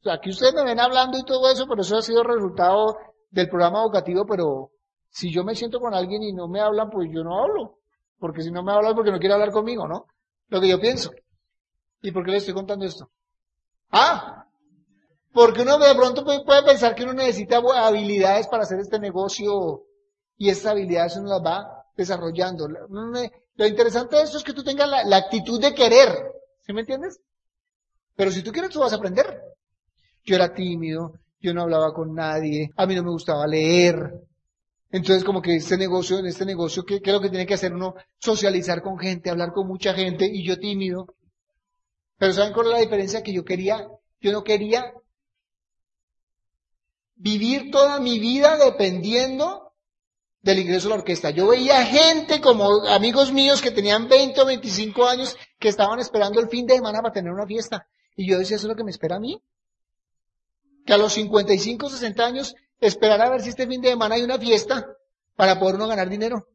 aquí ustedes me ven hablando y todo eso, pero eso ha sido resultado del programa educativo, pero si yo me siento con alguien y no me hablan, pues yo no hablo. Porque si no me hablan porque no quiere hablar conmigo, ¿no? Lo que yo pienso. ¿Y por qué le estoy contando esto? Ah, porque uno de pronto puede pensar que uno necesita habilidades para hacer este negocio y estas habilidades uno las va desarrollando. Lo interesante de esto es que tú tengas la, actitud de querer. ¿Sí me entiendes? Pero si tú quieres, tú vas a aprender. Yo era tímido, yo no hablaba con nadie, a mí no me gustaba leer. Entonces, como que este negocio, en este negocio, ¿qué, ¿qué, es lo que tiene que hacer uno? Socializar con gente, hablar con mucha gente, y yo tímido. Pero ¿saben cuál es la diferencia? Que yo quería, yo no quería vivir toda mi vida dependiendo del ingreso a la orquesta. Yo veía gente como amigos míos que tenían 20 o 25 años que estaban esperando el fin de semana para tener una fiesta. Y yo decía, ¿eso es lo que me espera a mí? Que a los 55, 60 años esperar a ver si este fin de semana hay una fiesta para poder uno ganar dinero.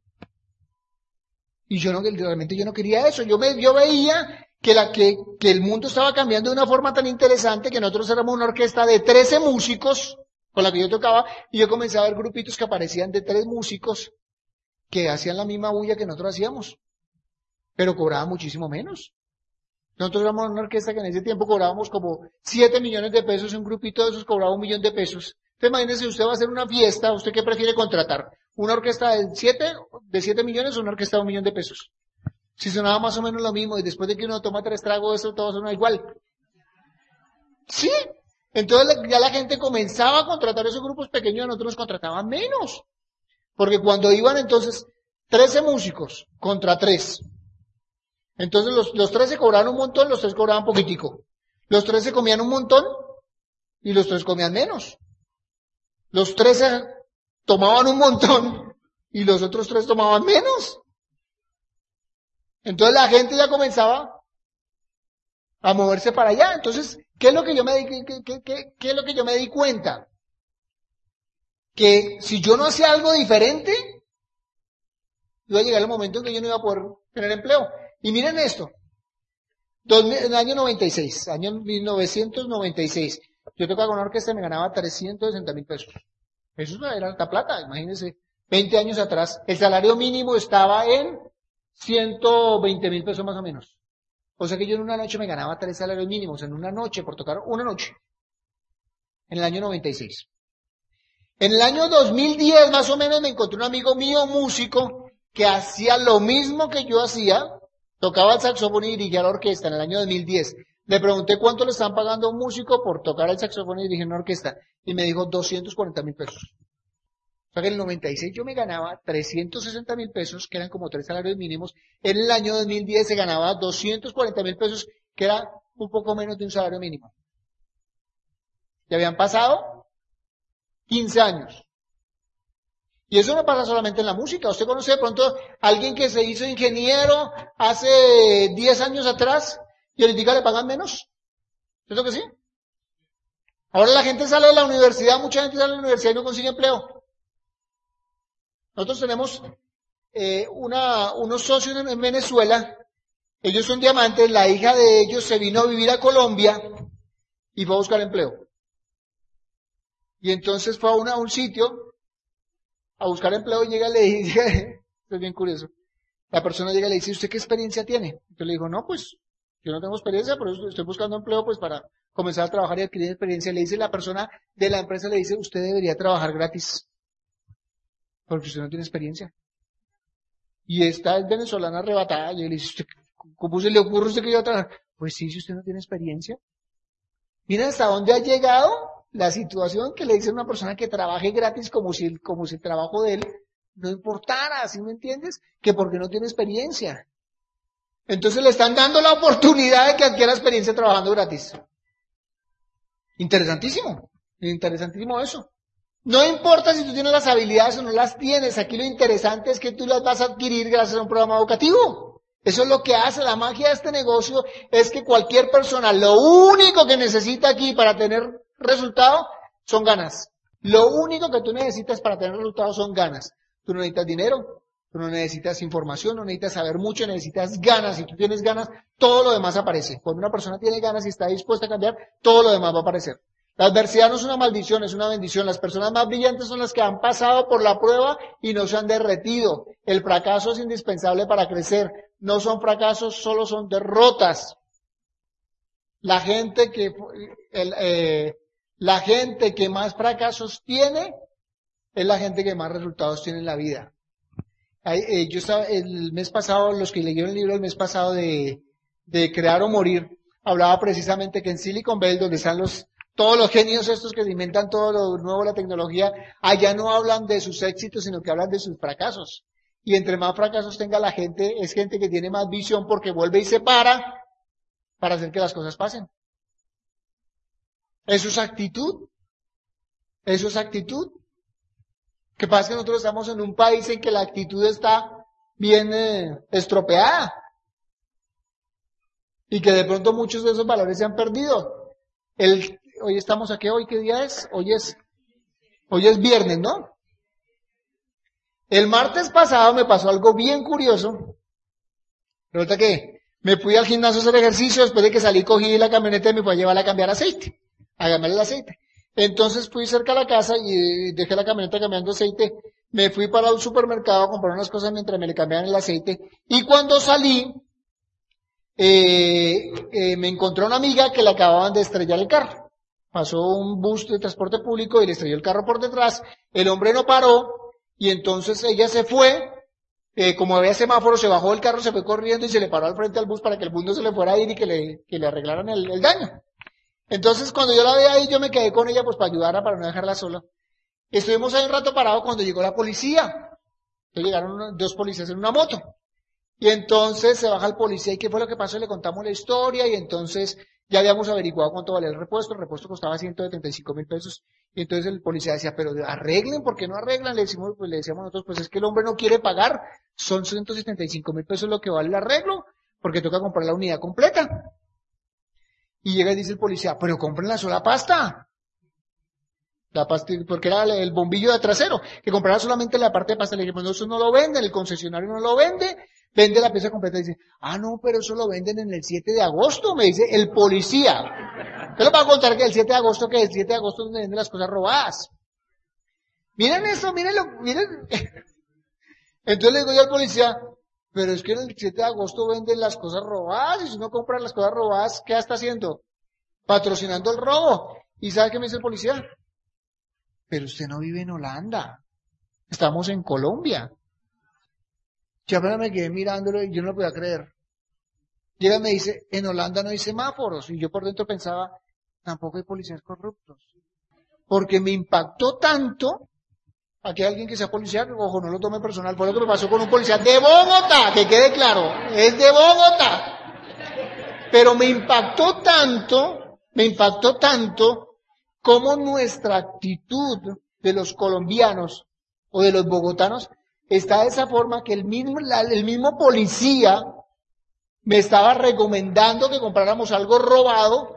Y yo no, realmente yo no quería eso. Yo, me, yo veía que, la, que, que el mundo estaba cambiando de una forma tan interesante que nosotros éramos una orquesta de 13 músicos con la que yo tocaba, y yo comencé a ver grupitos que aparecían de tres músicos que hacían la misma bulla que nosotros hacíamos, pero cobraban muchísimo menos. Nosotros éramos una orquesta que en ese tiempo cobrábamos como 7 millones de pesos, un grupito de esos cobraba un millón de pesos. Entonces imagínese, usted va a hacer una fiesta, ¿usted qué prefiere contratar? ¿Una orquesta de 7, de 7 millones o una orquesta de un millón de pesos? Si sonaba más o menos lo mismo y después de que uno toma tres tragos, eso todo suena igual. Sí. Entonces ya la gente comenzaba a contratar esos grupos pequeños, nosotros nos contrataban menos. Porque cuando iban entonces 13 músicos contra 3. Entonces los, los 13 cobraban un montón, los 3 cobraban poquitico. Los 13 comían un montón y los 3 comían menos. Los 13 tomaban un montón y los otros 3 tomaban menos. Entonces la gente ya comenzaba a moverse para allá. Entonces, ¿qué es lo que yo me di, qué, qué, qué es lo que yo me di cuenta? Que si yo no hacía algo diferente, iba a llegar el momento en que yo no iba a poder tener empleo. Y miren esto. en el año 96, año 1996, yo tocaba con una orquesta y me ganaba 360 mil pesos. Eso era alta plata, imagínense. 20 años atrás, el salario mínimo estaba en 120 mil pesos más o menos. O sea que yo en una noche me ganaba tres salarios mínimos, en una noche, por tocar una noche. En el año 96. En el año 2010 más o menos me encontré un amigo mío, músico, que hacía lo mismo que yo hacía, tocaba el saxofón y dirigía la orquesta en el año 2010. Le pregunté cuánto le están pagando a un músico por tocar el saxofón y dirigir una orquesta. Y me dijo 240 mil pesos sea que en el 96 yo me ganaba 360 mil pesos, que eran como tres salarios mínimos. En el año 2010 se ganaba 240 mil pesos, que era un poco menos de un salario mínimo. Ya habían pasado 15 años. Y eso no pasa solamente en la música. Usted conoce de pronto a alguien que se hizo ingeniero hace 10 años atrás y ahorita le pagan menos. ¿Cierto que sí? Ahora la gente sale de la universidad, mucha gente sale de la universidad y no consigue empleo. Nosotros tenemos eh, una, unos socios en, Venezuela, ellos son diamantes, la hija de ellos se vino a vivir a Colombia y fue a buscar empleo. Y entonces fue a, una, a un sitio a buscar empleo y llega y le dice, *laughs* es bien curioso, la persona llega y le dice, ¿usted qué experiencia tiene? Yo le digo, no, pues yo no tengo experiencia, pero estoy buscando empleo pues para comenzar a trabajar y adquirir experiencia. Le dice la persona de la empresa, le dice, usted debería trabajar gratis porque usted no tiene experiencia. Y esta es venezolana arrebatada, y le dice, ¿cómo se le ocurre a usted que yo trabajar? Pues sí, si usted no tiene experiencia. Mira hasta dónde ha llegado la situación que le dice a una persona que trabaje gratis como si, como si el trabajo de él no importara, ¿sí me entiendes? Que porque no tiene experiencia. Entonces le están dando la oportunidad de que adquiera experiencia trabajando gratis. Interesantísimo. Interesantísimo eso. No importa si tú tienes las habilidades o no las tienes, aquí lo interesante es que tú las vas a adquirir gracias a un programa educativo. Eso es lo que hace la magia de este negocio, es que cualquier persona, lo único que necesita aquí para tener resultado son ganas. Lo único que tú necesitas para tener resultados son ganas. Tú no necesitas dinero, no necesitas información, no necesitas saber mucho, necesitas ganas. Si tú tienes ganas, todo lo demás aparece. Cuando una persona tiene ganas y está dispuesta a cambiar, todo lo demás va a aparecer. La adversidad no es una maldición, es una bendición. Las personas más brillantes son las que han pasado por la prueba y no se han derretido. El fracaso es indispensable para crecer. No son fracasos, solo son derrotas. La gente que, eh, la gente que más fracasos tiene es la gente que más resultados tiene en la vida. Eh, yo estaba, el mes pasado, los que leyeron el libro el mes pasado de, Crear o Morir, hablaba precisamente que en Silicon Valley, donde están los, todos los genios estos que inventan todo lo nuevo, la tecnología, allá no hablan de sus éxitos, sino que hablan de sus fracasos. Y entre más fracasos tenga la gente, es gente que tiene más visión porque vuelve y se para para hacer que las cosas pasen. Eso es actitud. Eso es actitud. Que pasa que nosotros estamos en un país en que la actitud está bien eh, estropeada. Y que de pronto muchos de esos valores se han perdido. El, hoy estamos aquí, hoy qué día es? Hoy es, hoy es viernes, ¿no? El martes pasado me pasó algo bien curioso. Resulta que me fui al gimnasio a hacer ejercicio, después de que salí cogí la camioneta y me fui a llevar a cambiar aceite, a cambiar el aceite. Entonces fui cerca a la casa y dejé la camioneta cambiando aceite, me fui para un supermercado a comprar unas cosas mientras me le cambiaban el aceite, y cuando salí, eh, eh, me encontró una amiga que le acababan de estrellar el carro. Pasó un bus de transporte público y le estrelló el carro por detrás. El hombre no paró y entonces ella se fue. Eh, como había semáforo, se bajó del carro, se fue corriendo y se le paró al frente al bus para que el bus no se le fuera a ir y que le, que le arreglaran el daño. Entonces, cuando yo la vi ahí, yo me quedé con ella pues para ayudarla, para no dejarla sola. Estuvimos ahí un rato parados cuando llegó la policía. Llegaron dos policías en una moto. Y entonces se baja el policía y qué fue lo que pasó, le contamos la historia y entonces ya habíamos averiguado cuánto valía el repuesto, el repuesto costaba 175 mil pesos y entonces el policía decía, pero arreglen, ¿por qué no arreglan? Le decimos, pues le decíamos nosotros, pues es que el hombre no quiere pagar, son 175 mil pesos lo que vale el arreglo, porque toca comprar la unidad completa. Y llega y dice el policía, pero compren la sola pasta. La pasta, porque era el bombillo de trasero, que comprara solamente la parte de pasta. Le dijimos, no, eso no lo venden, el concesionario no lo vende, vende la pieza completa y dice, ah, no, pero eso lo venden en el 7 de agosto, me dice el policía. Yo le voy a contar que el 7 de agosto, que el 7 de agosto donde venden las cosas robadas. Miren eso, mírenlo, miren. *laughs* Entonces le digo yo al policía, pero es que el 7 de agosto venden las cosas robadas y si uno compra las cosas robadas, ¿qué está haciendo? Patrocinando el robo. ¿Y sabe qué me dice el policía? Pero usted no vive en Holanda. Estamos en Colombia. Yo apenas me quedé mirándolo y yo no lo podía creer. Llega y me dice, en Holanda no hay semáforos. Y yo por dentro pensaba, tampoco hay policías corruptos. Porque me impactó tanto, aquí hay alguien que sea policía, ojo, no lo tome personal, fue lo que me pasó con un policía de Bogotá, que quede claro, es de Bogotá. Pero me impactó tanto, me impactó tanto, como nuestra actitud de los colombianos o de los bogotanos está de esa forma que el mismo, el mismo policía me estaba recomendando que compráramos algo robado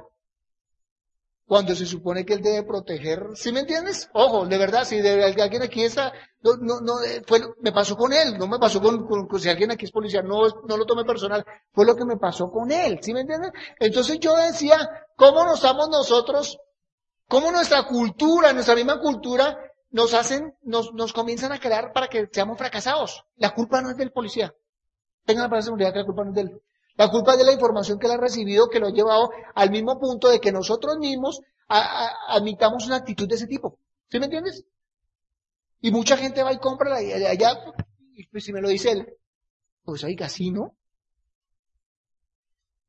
cuando se supone que él debe proteger, ¿sí me entiendes? Ojo, de verdad, si de, alguien aquí está, no, no, no, fue, me pasó con él, no me pasó con, si alguien aquí es policía, no, no lo tome personal, fue lo que me pasó con él, ¿sí me entiendes? Entonces yo decía, ¿cómo nos estamos nosotros, cómo nuestra cultura, nuestra misma cultura, nos hacen, nos, nos comienzan a crear para que seamos fracasados. La culpa no es del policía. Tengan la seguridad que la culpa no es de él. La culpa es de la información que él ha recibido, que lo ha llevado al mismo punto de que nosotros mismos admitamos una actitud de ese tipo. ¿Sí me entiendes? Y mucha gente va y compra y allá, y pues si me lo dice él, pues hay casino.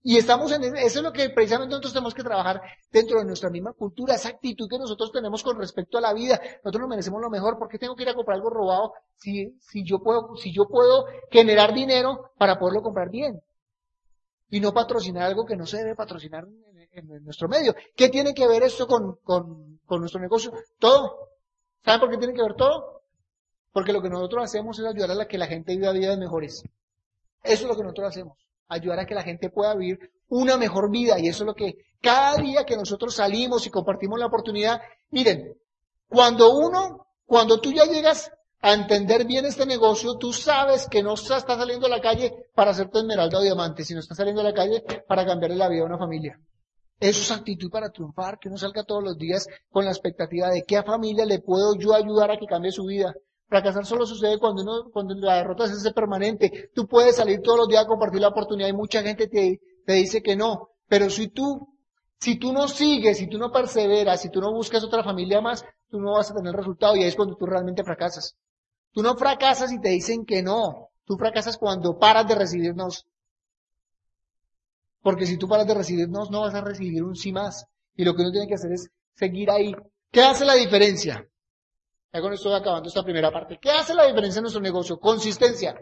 Y estamos en, eso es lo que precisamente nosotros tenemos que trabajar dentro de nuestra misma cultura, esa actitud que nosotros tenemos con respecto a la vida. Nosotros nos merecemos lo mejor, ¿por qué tengo que ir a comprar algo robado si, si yo puedo, si yo puedo generar dinero para poderlo comprar bien? Y no patrocinar algo que no se debe patrocinar en, nuestro medio. ¿Qué tiene que ver esto con, con, con nuestro negocio? Todo. ¿Saben por qué tiene que ver todo? Porque lo que nosotros hacemos es ayudar a la que la gente viva vidas mejores. Eso es lo que nosotros hacemos ayudar a que la gente pueda vivir una mejor vida. Y eso es lo que cada día que nosotros salimos y compartimos la oportunidad, miren, cuando uno, cuando tú ya llegas a entender bien este negocio, tú sabes que no estás saliendo a la calle para hacerte esmeralda o diamante, sino estás saliendo a la calle para cambiarle la vida a una familia. Eso es actitud para triunfar, que uno salga todos los días con la expectativa de qué familia le puedo yo ayudar a que cambie su vida. Fracasar solo sucede cuando uno, cuando la derrota se hace permanente. Tú puedes salir todos los días a compartir la oportunidad y mucha gente te, te dice que no. Pero si tú, si tú no sigues, si tú no perseveras, si tú no buscas otra familia más, tú no vas a tener resultado y ahí es cuando tú realmente fracasas. Tú no fracasas y te dicen que no. Tú fracasas cuando paras de recibirnos. Porque si tú paras de recibirnos, no vas a recibir un sí más. Y lo que uno tiene que hacer es seguir ahí. ¿Qué hace la diferencia? Ya con esto acabando esta primera parte. ¿Qué hace la diferencia en nuestro negocio? Consistencia.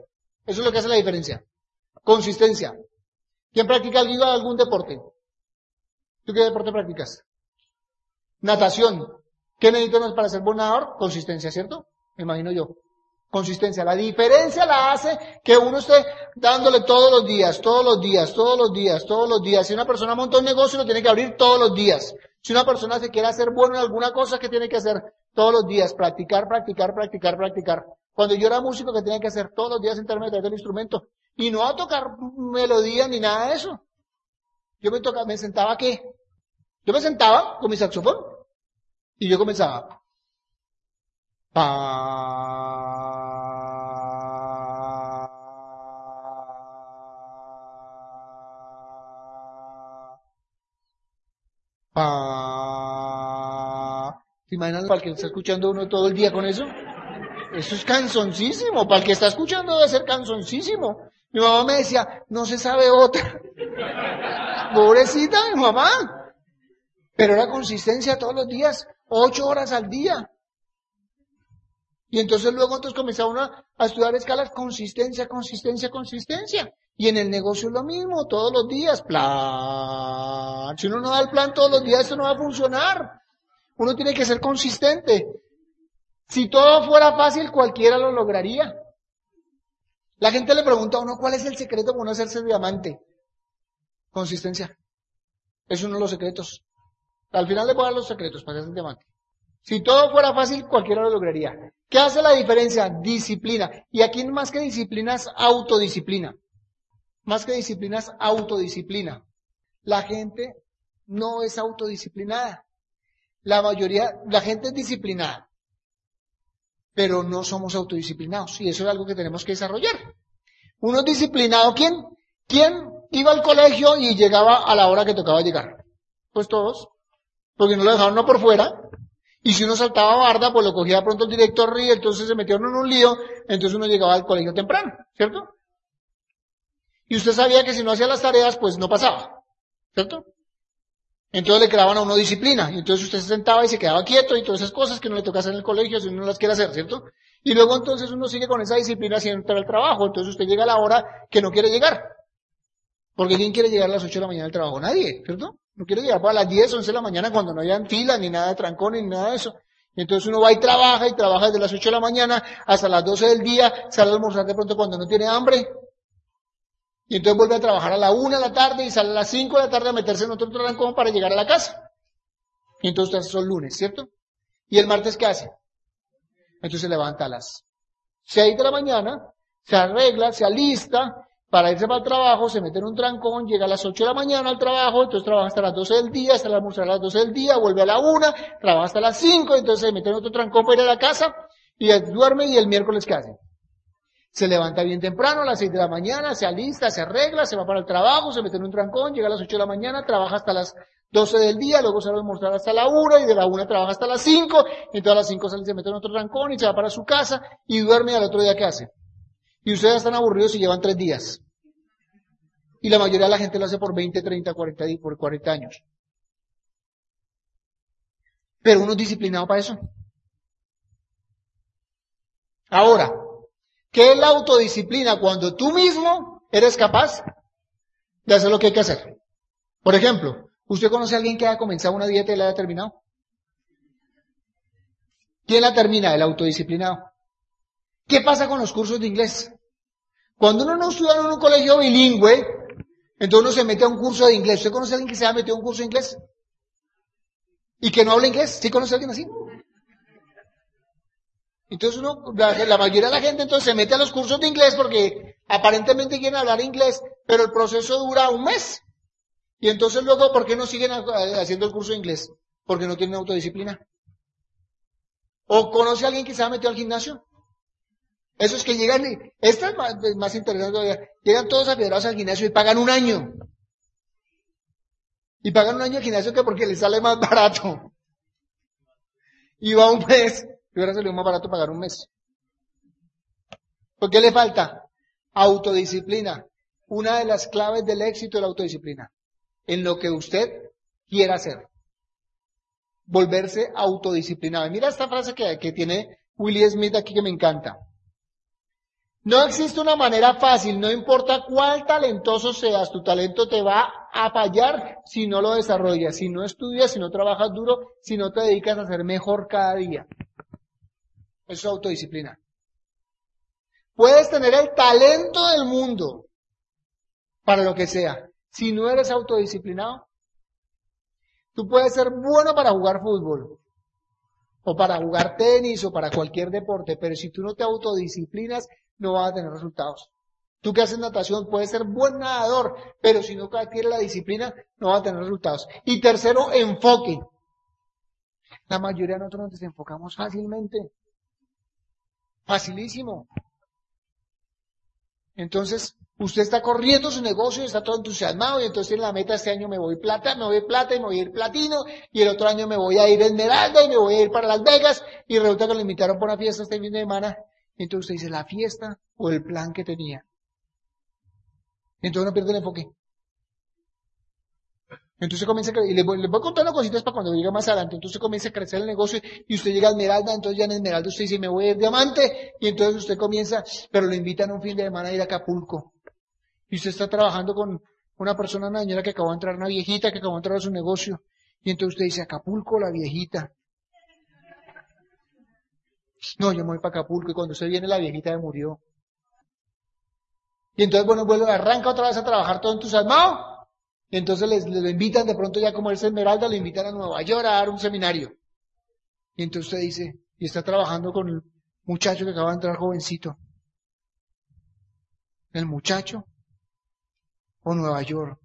Eso es lo que hace la diferencia. Consistencia. ¿Quién practica algún deporte? ¿Tú qué deporte practicas? Natación. ¿Qué necesitamos para ser buen nadador? Consistencia, ¿cierto? Me imagino yo. Consistencia. La diferencia la hace que uno esté dándole todos los días, todos los días, todos los días, todos los días. Si una persona monta un negocio, lo tiene que abrir todos los días. Si una persona se quiere hacer bueno en alguna cosa, ¿qué tiene que hacer? Todos los días, practicar, practicar, practicar, practicar. Cuando yo era músico, ¿qué tenía que hacer? Todos los días sentarme detrás del instrumento. Y no a tocar melodía ni nada de eso. Yo me tocaba, me sentaba ¿qué? Yo me sentaba con mi saxofón. Y yo comenzaba. Pa... ¿Te imaginas para el que está escuchando uno todo el día con eso? Eso es canzoncísimo. Para el que está escuchando debe ser canzoncísimo. Mi mamá me decía, no se sabe otra. *laughs* Pobrecita mi mamá. Pero era consistencia todos los días, ocho horas al día. Y entonces luego entonces comenzaba uno a estudiar escalas, consistencia, consistencia, consistencia. Y en el negocio es lo mismo, todos los días, plan. Si uno no da el plan todos los días, esto no va a funcionar. Uno tiene que ser consistente. Si todo fuera fácil, cualquiera lo lograría. La gente le pregunta a uno, ¿cuál es el secreto para uno hacerse diamante? Consistencia. Es uno de los secretos. Al final le voy dar los secretos para hacerse diamante. Si todo fuera fácil, cualquiera lo lograría. ¿Qué hace la diferencia? Disciplina. Y aquí más que disciplina es autodisciplina. Más que disciplina es autodisciplina. La gente no es autodisciplinada. La mayoría, la gente es disciplinada. Pero no somos autodisciplinados. Y eso es algo que tenemos que desarrollar. Uno es disciplinado, ¿quién? ¿Quién iba al colegio y llegaba a la hora que tocaba llegar? Pues todos. Porque no lo dejaron no por fuera. Y si uno saltaba barda, pues lo cogía pronto el director y entonces se metieron en un lío, entonces uno llegaba al colegio temprano, ¿cierto? Y usted sabía que si no hacía las tareas, pues no pasaba, ¿cierto? Entonces le creaban a uno disciplina, y entonces usted se sentaba y se quedaba quieto y todas esas cosas que no le toca hacer en el colegio si uno no las quiere hacer, ¿cierto? Y luego entonces uno sigue con esa disciplina siempre el trabajo, entonces usted llega a la hora que no quiere llegar. Porque ¿quién quiere llegar a las 8 de la mañana al trabajo? Nadie, ¿cierto? No quiere llegar para las 10, 11 de la mañana cuando no hayan fila, ni nada de trancón, ni nada de eso. Entonces uno va y trabaja, y trabaja desde las 8 de la mañana hasta las 12 del día, sale a almorzar de pronto cuando no tiene hambre. Y entonces vuelve a trabajar a la 1 de la tarde y sale a las 5 de la tarde a meterse en otro trancón para llegar a la casa. Y entonces son lunes, ¿cierto? ¿Y el martes qué hace? Entonces se levanta a las 6 de la mañana, se arregla, se alista, para irse para el trabajo, se mete en un trancón, llega a las 8 de la mañana al trabajo, entonces trabaja hasta las 12 del día, hasta a las 12 del día, vuelve a la 1, trabaja hasta las 5, entonces se mete en otro trancón para ir a la casa, y duerme y el miércoles ¿qué hace? Se levanta bien temprano a las 6 de la mañana, se alista, se arregla, se va para el trabajo, se mete en un trancón, llega a las 8 de la mañana, trabaja hasta las 12 del día, luego se va a almorzar hasta la 1 y de la 1 trabaja hasta las 5, entonces a las 5 se mete en otro trancón y se va para su casa y duerme y al otro día ¿qué hace? Y ustedes están aburridos y llevan tres días. Y la mayoría de la gente lo hace por 20, 30, 40, por 40 años. Pero uno es disciplinado para eso. Ahora, ¿qué es la autodisciplina? Cuando tú mismo eres capaz de hacer lo que hay que hacer. Por ejemplo, ¿usted conoce a alguien que haya comenzado una dieta y la haya terminado? ¿Quién la termina? El autodisciplinado. ¿Qué pasa con los cursos de inglés? Cuando uno no estudia en un colegio bilingüe, entonces uno se mete a un curso de inglés. ¿Usted conoce a alguien que se ha metido a un curso de inglés? ¿Y que no habla inglés? ¿Sí conoce a alguien así? Entonces uno, la, mayoría de la gente entonces se mete a los cursos de inglés porque aparentemente quieren hablar inglés, pero el proceso dura un mes. Y entonces luego, ¿por qué no siguen haciendo el curso de inglés? Porque no tienen autodisciplina. ¿O conoce a alguien que se ha metido al gimnasio? Esos que llegan, esta es más, interesante todavía, llegan todos afiedrados al gimnasio y pagan un año. Y pagan un año al gimnasio que porque les sale más *laughs* barato. Y va un mes, y ahora salió más barato pagar un mes. ¿Por qué le falta? Autodisciplina. Una de las claves del éxito es la autodisciplina. En lo que usted quiera hacer. Volverse autodisciplinado. Mira esta frase que, que tiene Willie Smith aquí que me encanta. No existe una manera fácil, no importa cuál talentoso seas, tu talento te va a fallar si no lo desarrollas, si no estudias, si no trabajas duro, si no te dedicas a ser mejor cada día. Eso es autodisciplina. Puedes tener el talento del mundo para lo que sea. Si no eres autodisciplinado, tú puedes ser bueno para jugar fútbol, o para jugar tenis, o para cualquier deporte, pero si tú no te autodisciplinas, no vas a tener resultados. Tú que haces natación puedes ser buen nadador, pero si no tienes la disciplina, no vas a tener resultados. Y tercero, enfoque. La mayoría de nosotros nos desenfocamos fácilmente. Facilísimo. Entonces, Usted está corriendo su negocio y está todo entusiasmado y entonces tiene la meta este año me voy plata, me voy plata y me voy a ir platino y el otro año me voy a ir esmeralda y me voy a ir para Las Vegas y resulta que lo invitaron para una fiesta este fin de semana entonces usted dice la fiesta o el plan que tenía. Entonces uno pierde el enfoque. Entonces comienza a y le voy, le voy contando cositas para cuando llegue más adelante. Entonces comienza a crecer el negocio y usted llega a Esmeralda, entonces ya en Esmeralda usted dice, me voy a ir diamante, y entonces usted comienza, pero lo invitan un fin de semana a ir a Acapulco. Y usted está trabajando con una persona, una señora que acabó de entrar, una viejita que acabó de entrar a su negocio. Y entonces usted dice, Acapulco, la viejita. No, yo me voy para Acapulco y cuando usted viene la viejita ya murió. Y entonces, bueno, vuelve, arranca otra vez a trabajar todo entusiasmado. Entonces les, les invitan, de pronto ya como es Esmeralda, le invitan a Nueva York a dar un seminario. Y entonces usted dice, y está trabajando con el muchacho que acaba de entrar jovencito. El muchacho o Nueva York.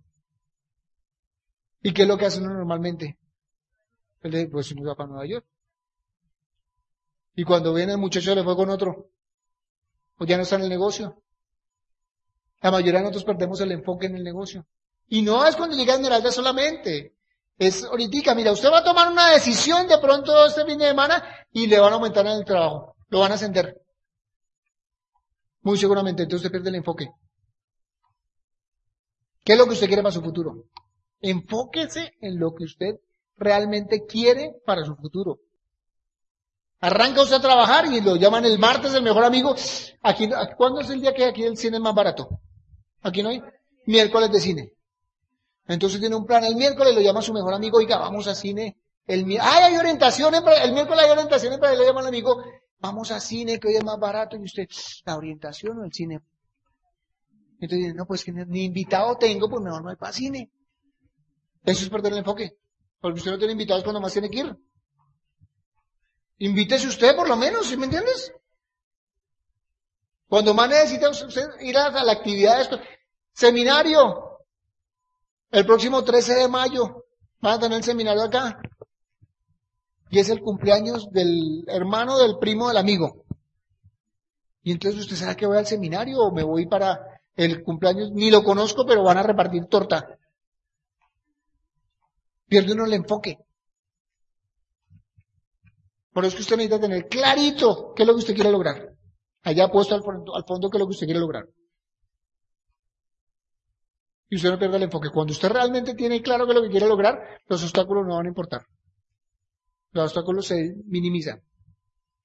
¿Y qué es lo que hace uno normalmente? Él dice, pues se va para Nueva York. Y cuando viene el muchacho le fue con otro, pues ya no está en el negocio. La mayoría de nosotros perdemos el enfoque en el negocio. Y no es cuando llega Esmeralda solamente. Es ahorita, mira, usted va a tomar una decisión de pronto este fin de semana y le van a aumentar en el trabajo. Lo van a ascender. Muy seguramente, entonces usted pierde el enfoque. ¿Qué es lo que usted quiere para su futuro? Enfóquese en lo que usted realmente quiere para su futuro. Arranca usted a trabajar y lo llaman el martes el mejor amigo. Aquí, ¿Cuándo es el día que aquí el cine es más barato? Aquí no hay. Miércoles de cine. Entonces tiene un plan el miércoles, lo llama a su mejor amigo, oiga, vamos a cine. El, ¡Ay, hay orientaciones! El miércoles hay orientaciones para él, le llama al amigo, vamos a cine que hoy es más barato. Y usted, ¿la orientación o el cine? Entonces dice, no, pues que ni invitado tengo, pues mejor no hay para cine. Eso es perder el enfoque. Porque usted no tiene invitados cuando más tiene que ir. Invítese usted por lo menos, ¿sí me entiendes? Cuando más necesita usted ir a la actividad, seminario, el próximo 13 de mayo, van a tener el seminario acá. Y es el cumpleaños del hermano del primo del amigo. Y entonces usted sabe que voy al seminario o me voy para el cumpleaños, ni lo conozco, pero van a repartir torta. Pierde uno el enfoque. Por eso es que usted necesita tener clarito qué es lo que usted quiere lograr. Allá puesto al fondo, al fondo qué es lo que usted quiere lograr. Y usted no pierda el enfoque. Cuando usted realmente tiene claro qué es lo que quiere lograr, los obstáculos no van a importar. Los obstáculos se minimizan.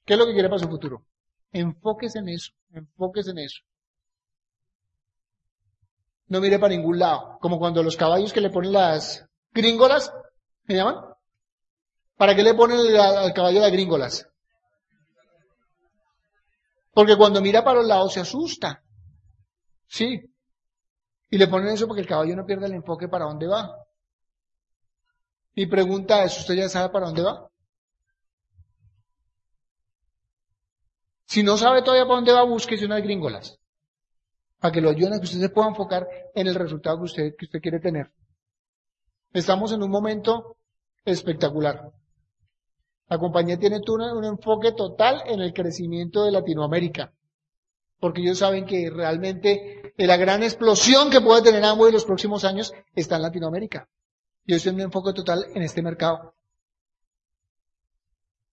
¿Qué es lo que quiere para su futuro? Enfóquese en eso. Enfóquese en eso. No mire para ningún lado. Como cuando los caballos que le ponen las gringolas, ¿me llaman? ¿Para qué le ponen al caballo las gringolas? Porque cuando mira para los lados se asusta. Sí. Y le ponen eso porque el caballo no pierde el enfoque para dónde va. Mi pregunta es, ¿usted ya sabe para dónde va? Si no sabe todavía para dónde va, búsquese unas gringolas. Para que lo ayuden a que usted se pueda enfocar en el resultado que usted, que usted quiere tener. Estamos en un momento espectacular. La compañía tiene un enfoque total en el crecimiento de Latinoamérica, porque ellos saben que realmente la gran explosión que puede tener Amway en los próximos años está en Latinoamérica. Y ellos tienen un enfoque total en este mercado.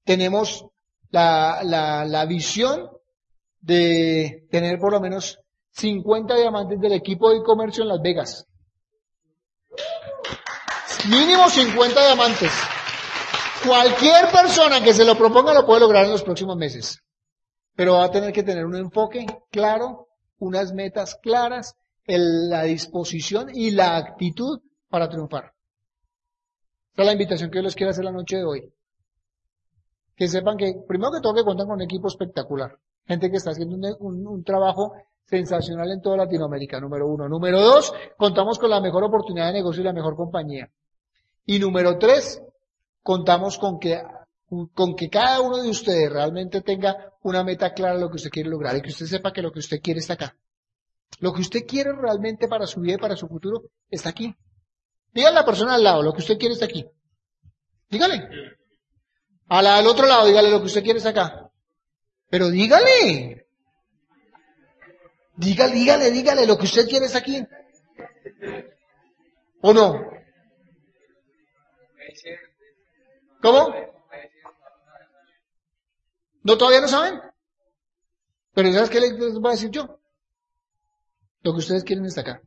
Tenemos la, la, la visión de tener por lo menos 50 diamantes del equipo de comercio en Las Vegas. Mínimo 50 diamantes. Cualquier persona que se lo proponga lo puede lograr en los próximos meses. Pero va a tener que tener un enfoque claro, unas metas claras, la disposición y la actitud para triunfar. Esta es la invitación que yo les quiero hacer la noche de hoy. Que sepan que, primero que todo, que cuentan con un equipo espectacular. Gente que está haciendo un, un trabajo sensacional en toda Latinoamérica, número uno. Número dos, contamos con la mejor oportunidad de negocio y la mejor compañía. Y número tres, contamos con que, con que cada uno de ustedes realmente tenga una meta clara de lo que usted quiere lograr y que usted sepa que lo que usted quiere está acá. Lo que usted quiere realmente para su vida y para su futuro está aquí. Dígale a la persona al lado, lo que usted quiere está aquí. Dígale. A la del otro lado, dígale lo que usted quiere está acá. Pero dígale. Dígale, dígale, dígale, lo que usted quiere está aquí. ¿O no? ¿Cómo? ¿No todavía no saben? Pero ¿sabes qué les voy a decir yo? Lo que ustedes quieren destacar.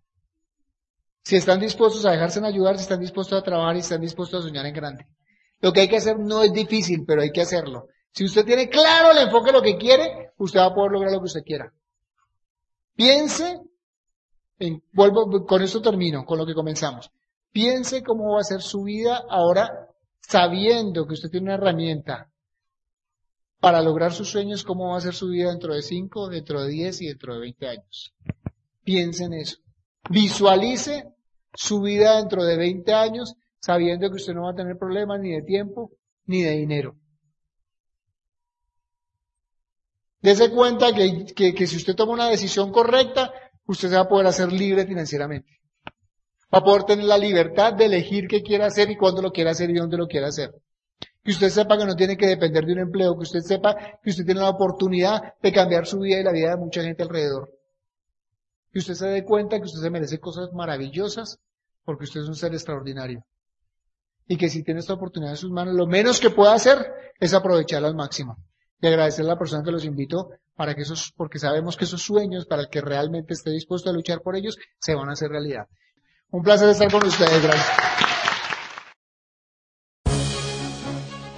Si están dispuestos a dejarse en ayudar, si están dispuestos a trabajar y están dispuestos a soñar en grande. Lo que hay que hacer no es difícil, pero hay que hacerlo. Si usted tiene claro el enfoque de lo que quiere, usted va a poder lograr lo que usted quiera. Piense, en, vuelvo, con esto termino, con lo que comenzamos. Piense cómo va a ser su vida ahora sabiendo que usted tiene una herramienta para lograr sus sueños, cómo va a ser su vida dentro de 5, dentro de 10 y dentro de 20 años. Piense en eso. Visualice su vida dentro de 20 años sabiendo que usted no va a tener problemas ni de tiempo ni de dinero. Dese cuenta que, que, si usted toma una decisión correcta, usted se va a poder hacer libre financieramente. Va a poder tener la libertad de elegir qué quiere hacer y cuándo lo quiere hacer y dónde lo quiere hacer. Que usted sepa que no tiene que depender de un empleo, que usted sepa que usted tiene la oportunidad de cambiar su vida y la vida de mucha gente alrededor. Que usted se dé cuenta que usted se merece cosas maravillosas porque usted es un ser extraordinario. Y que si tiene esta oportunidad en sus manos, lo menos que pueda hacer es aprovecharla al máximo y agradecer a la persona que los invitó para que esos, porque sabemos que esos sueños, para el que realmente esté dispuesto a luchar por ellos, se van a hacer realidad. Un placer estar con ustedes, gracias.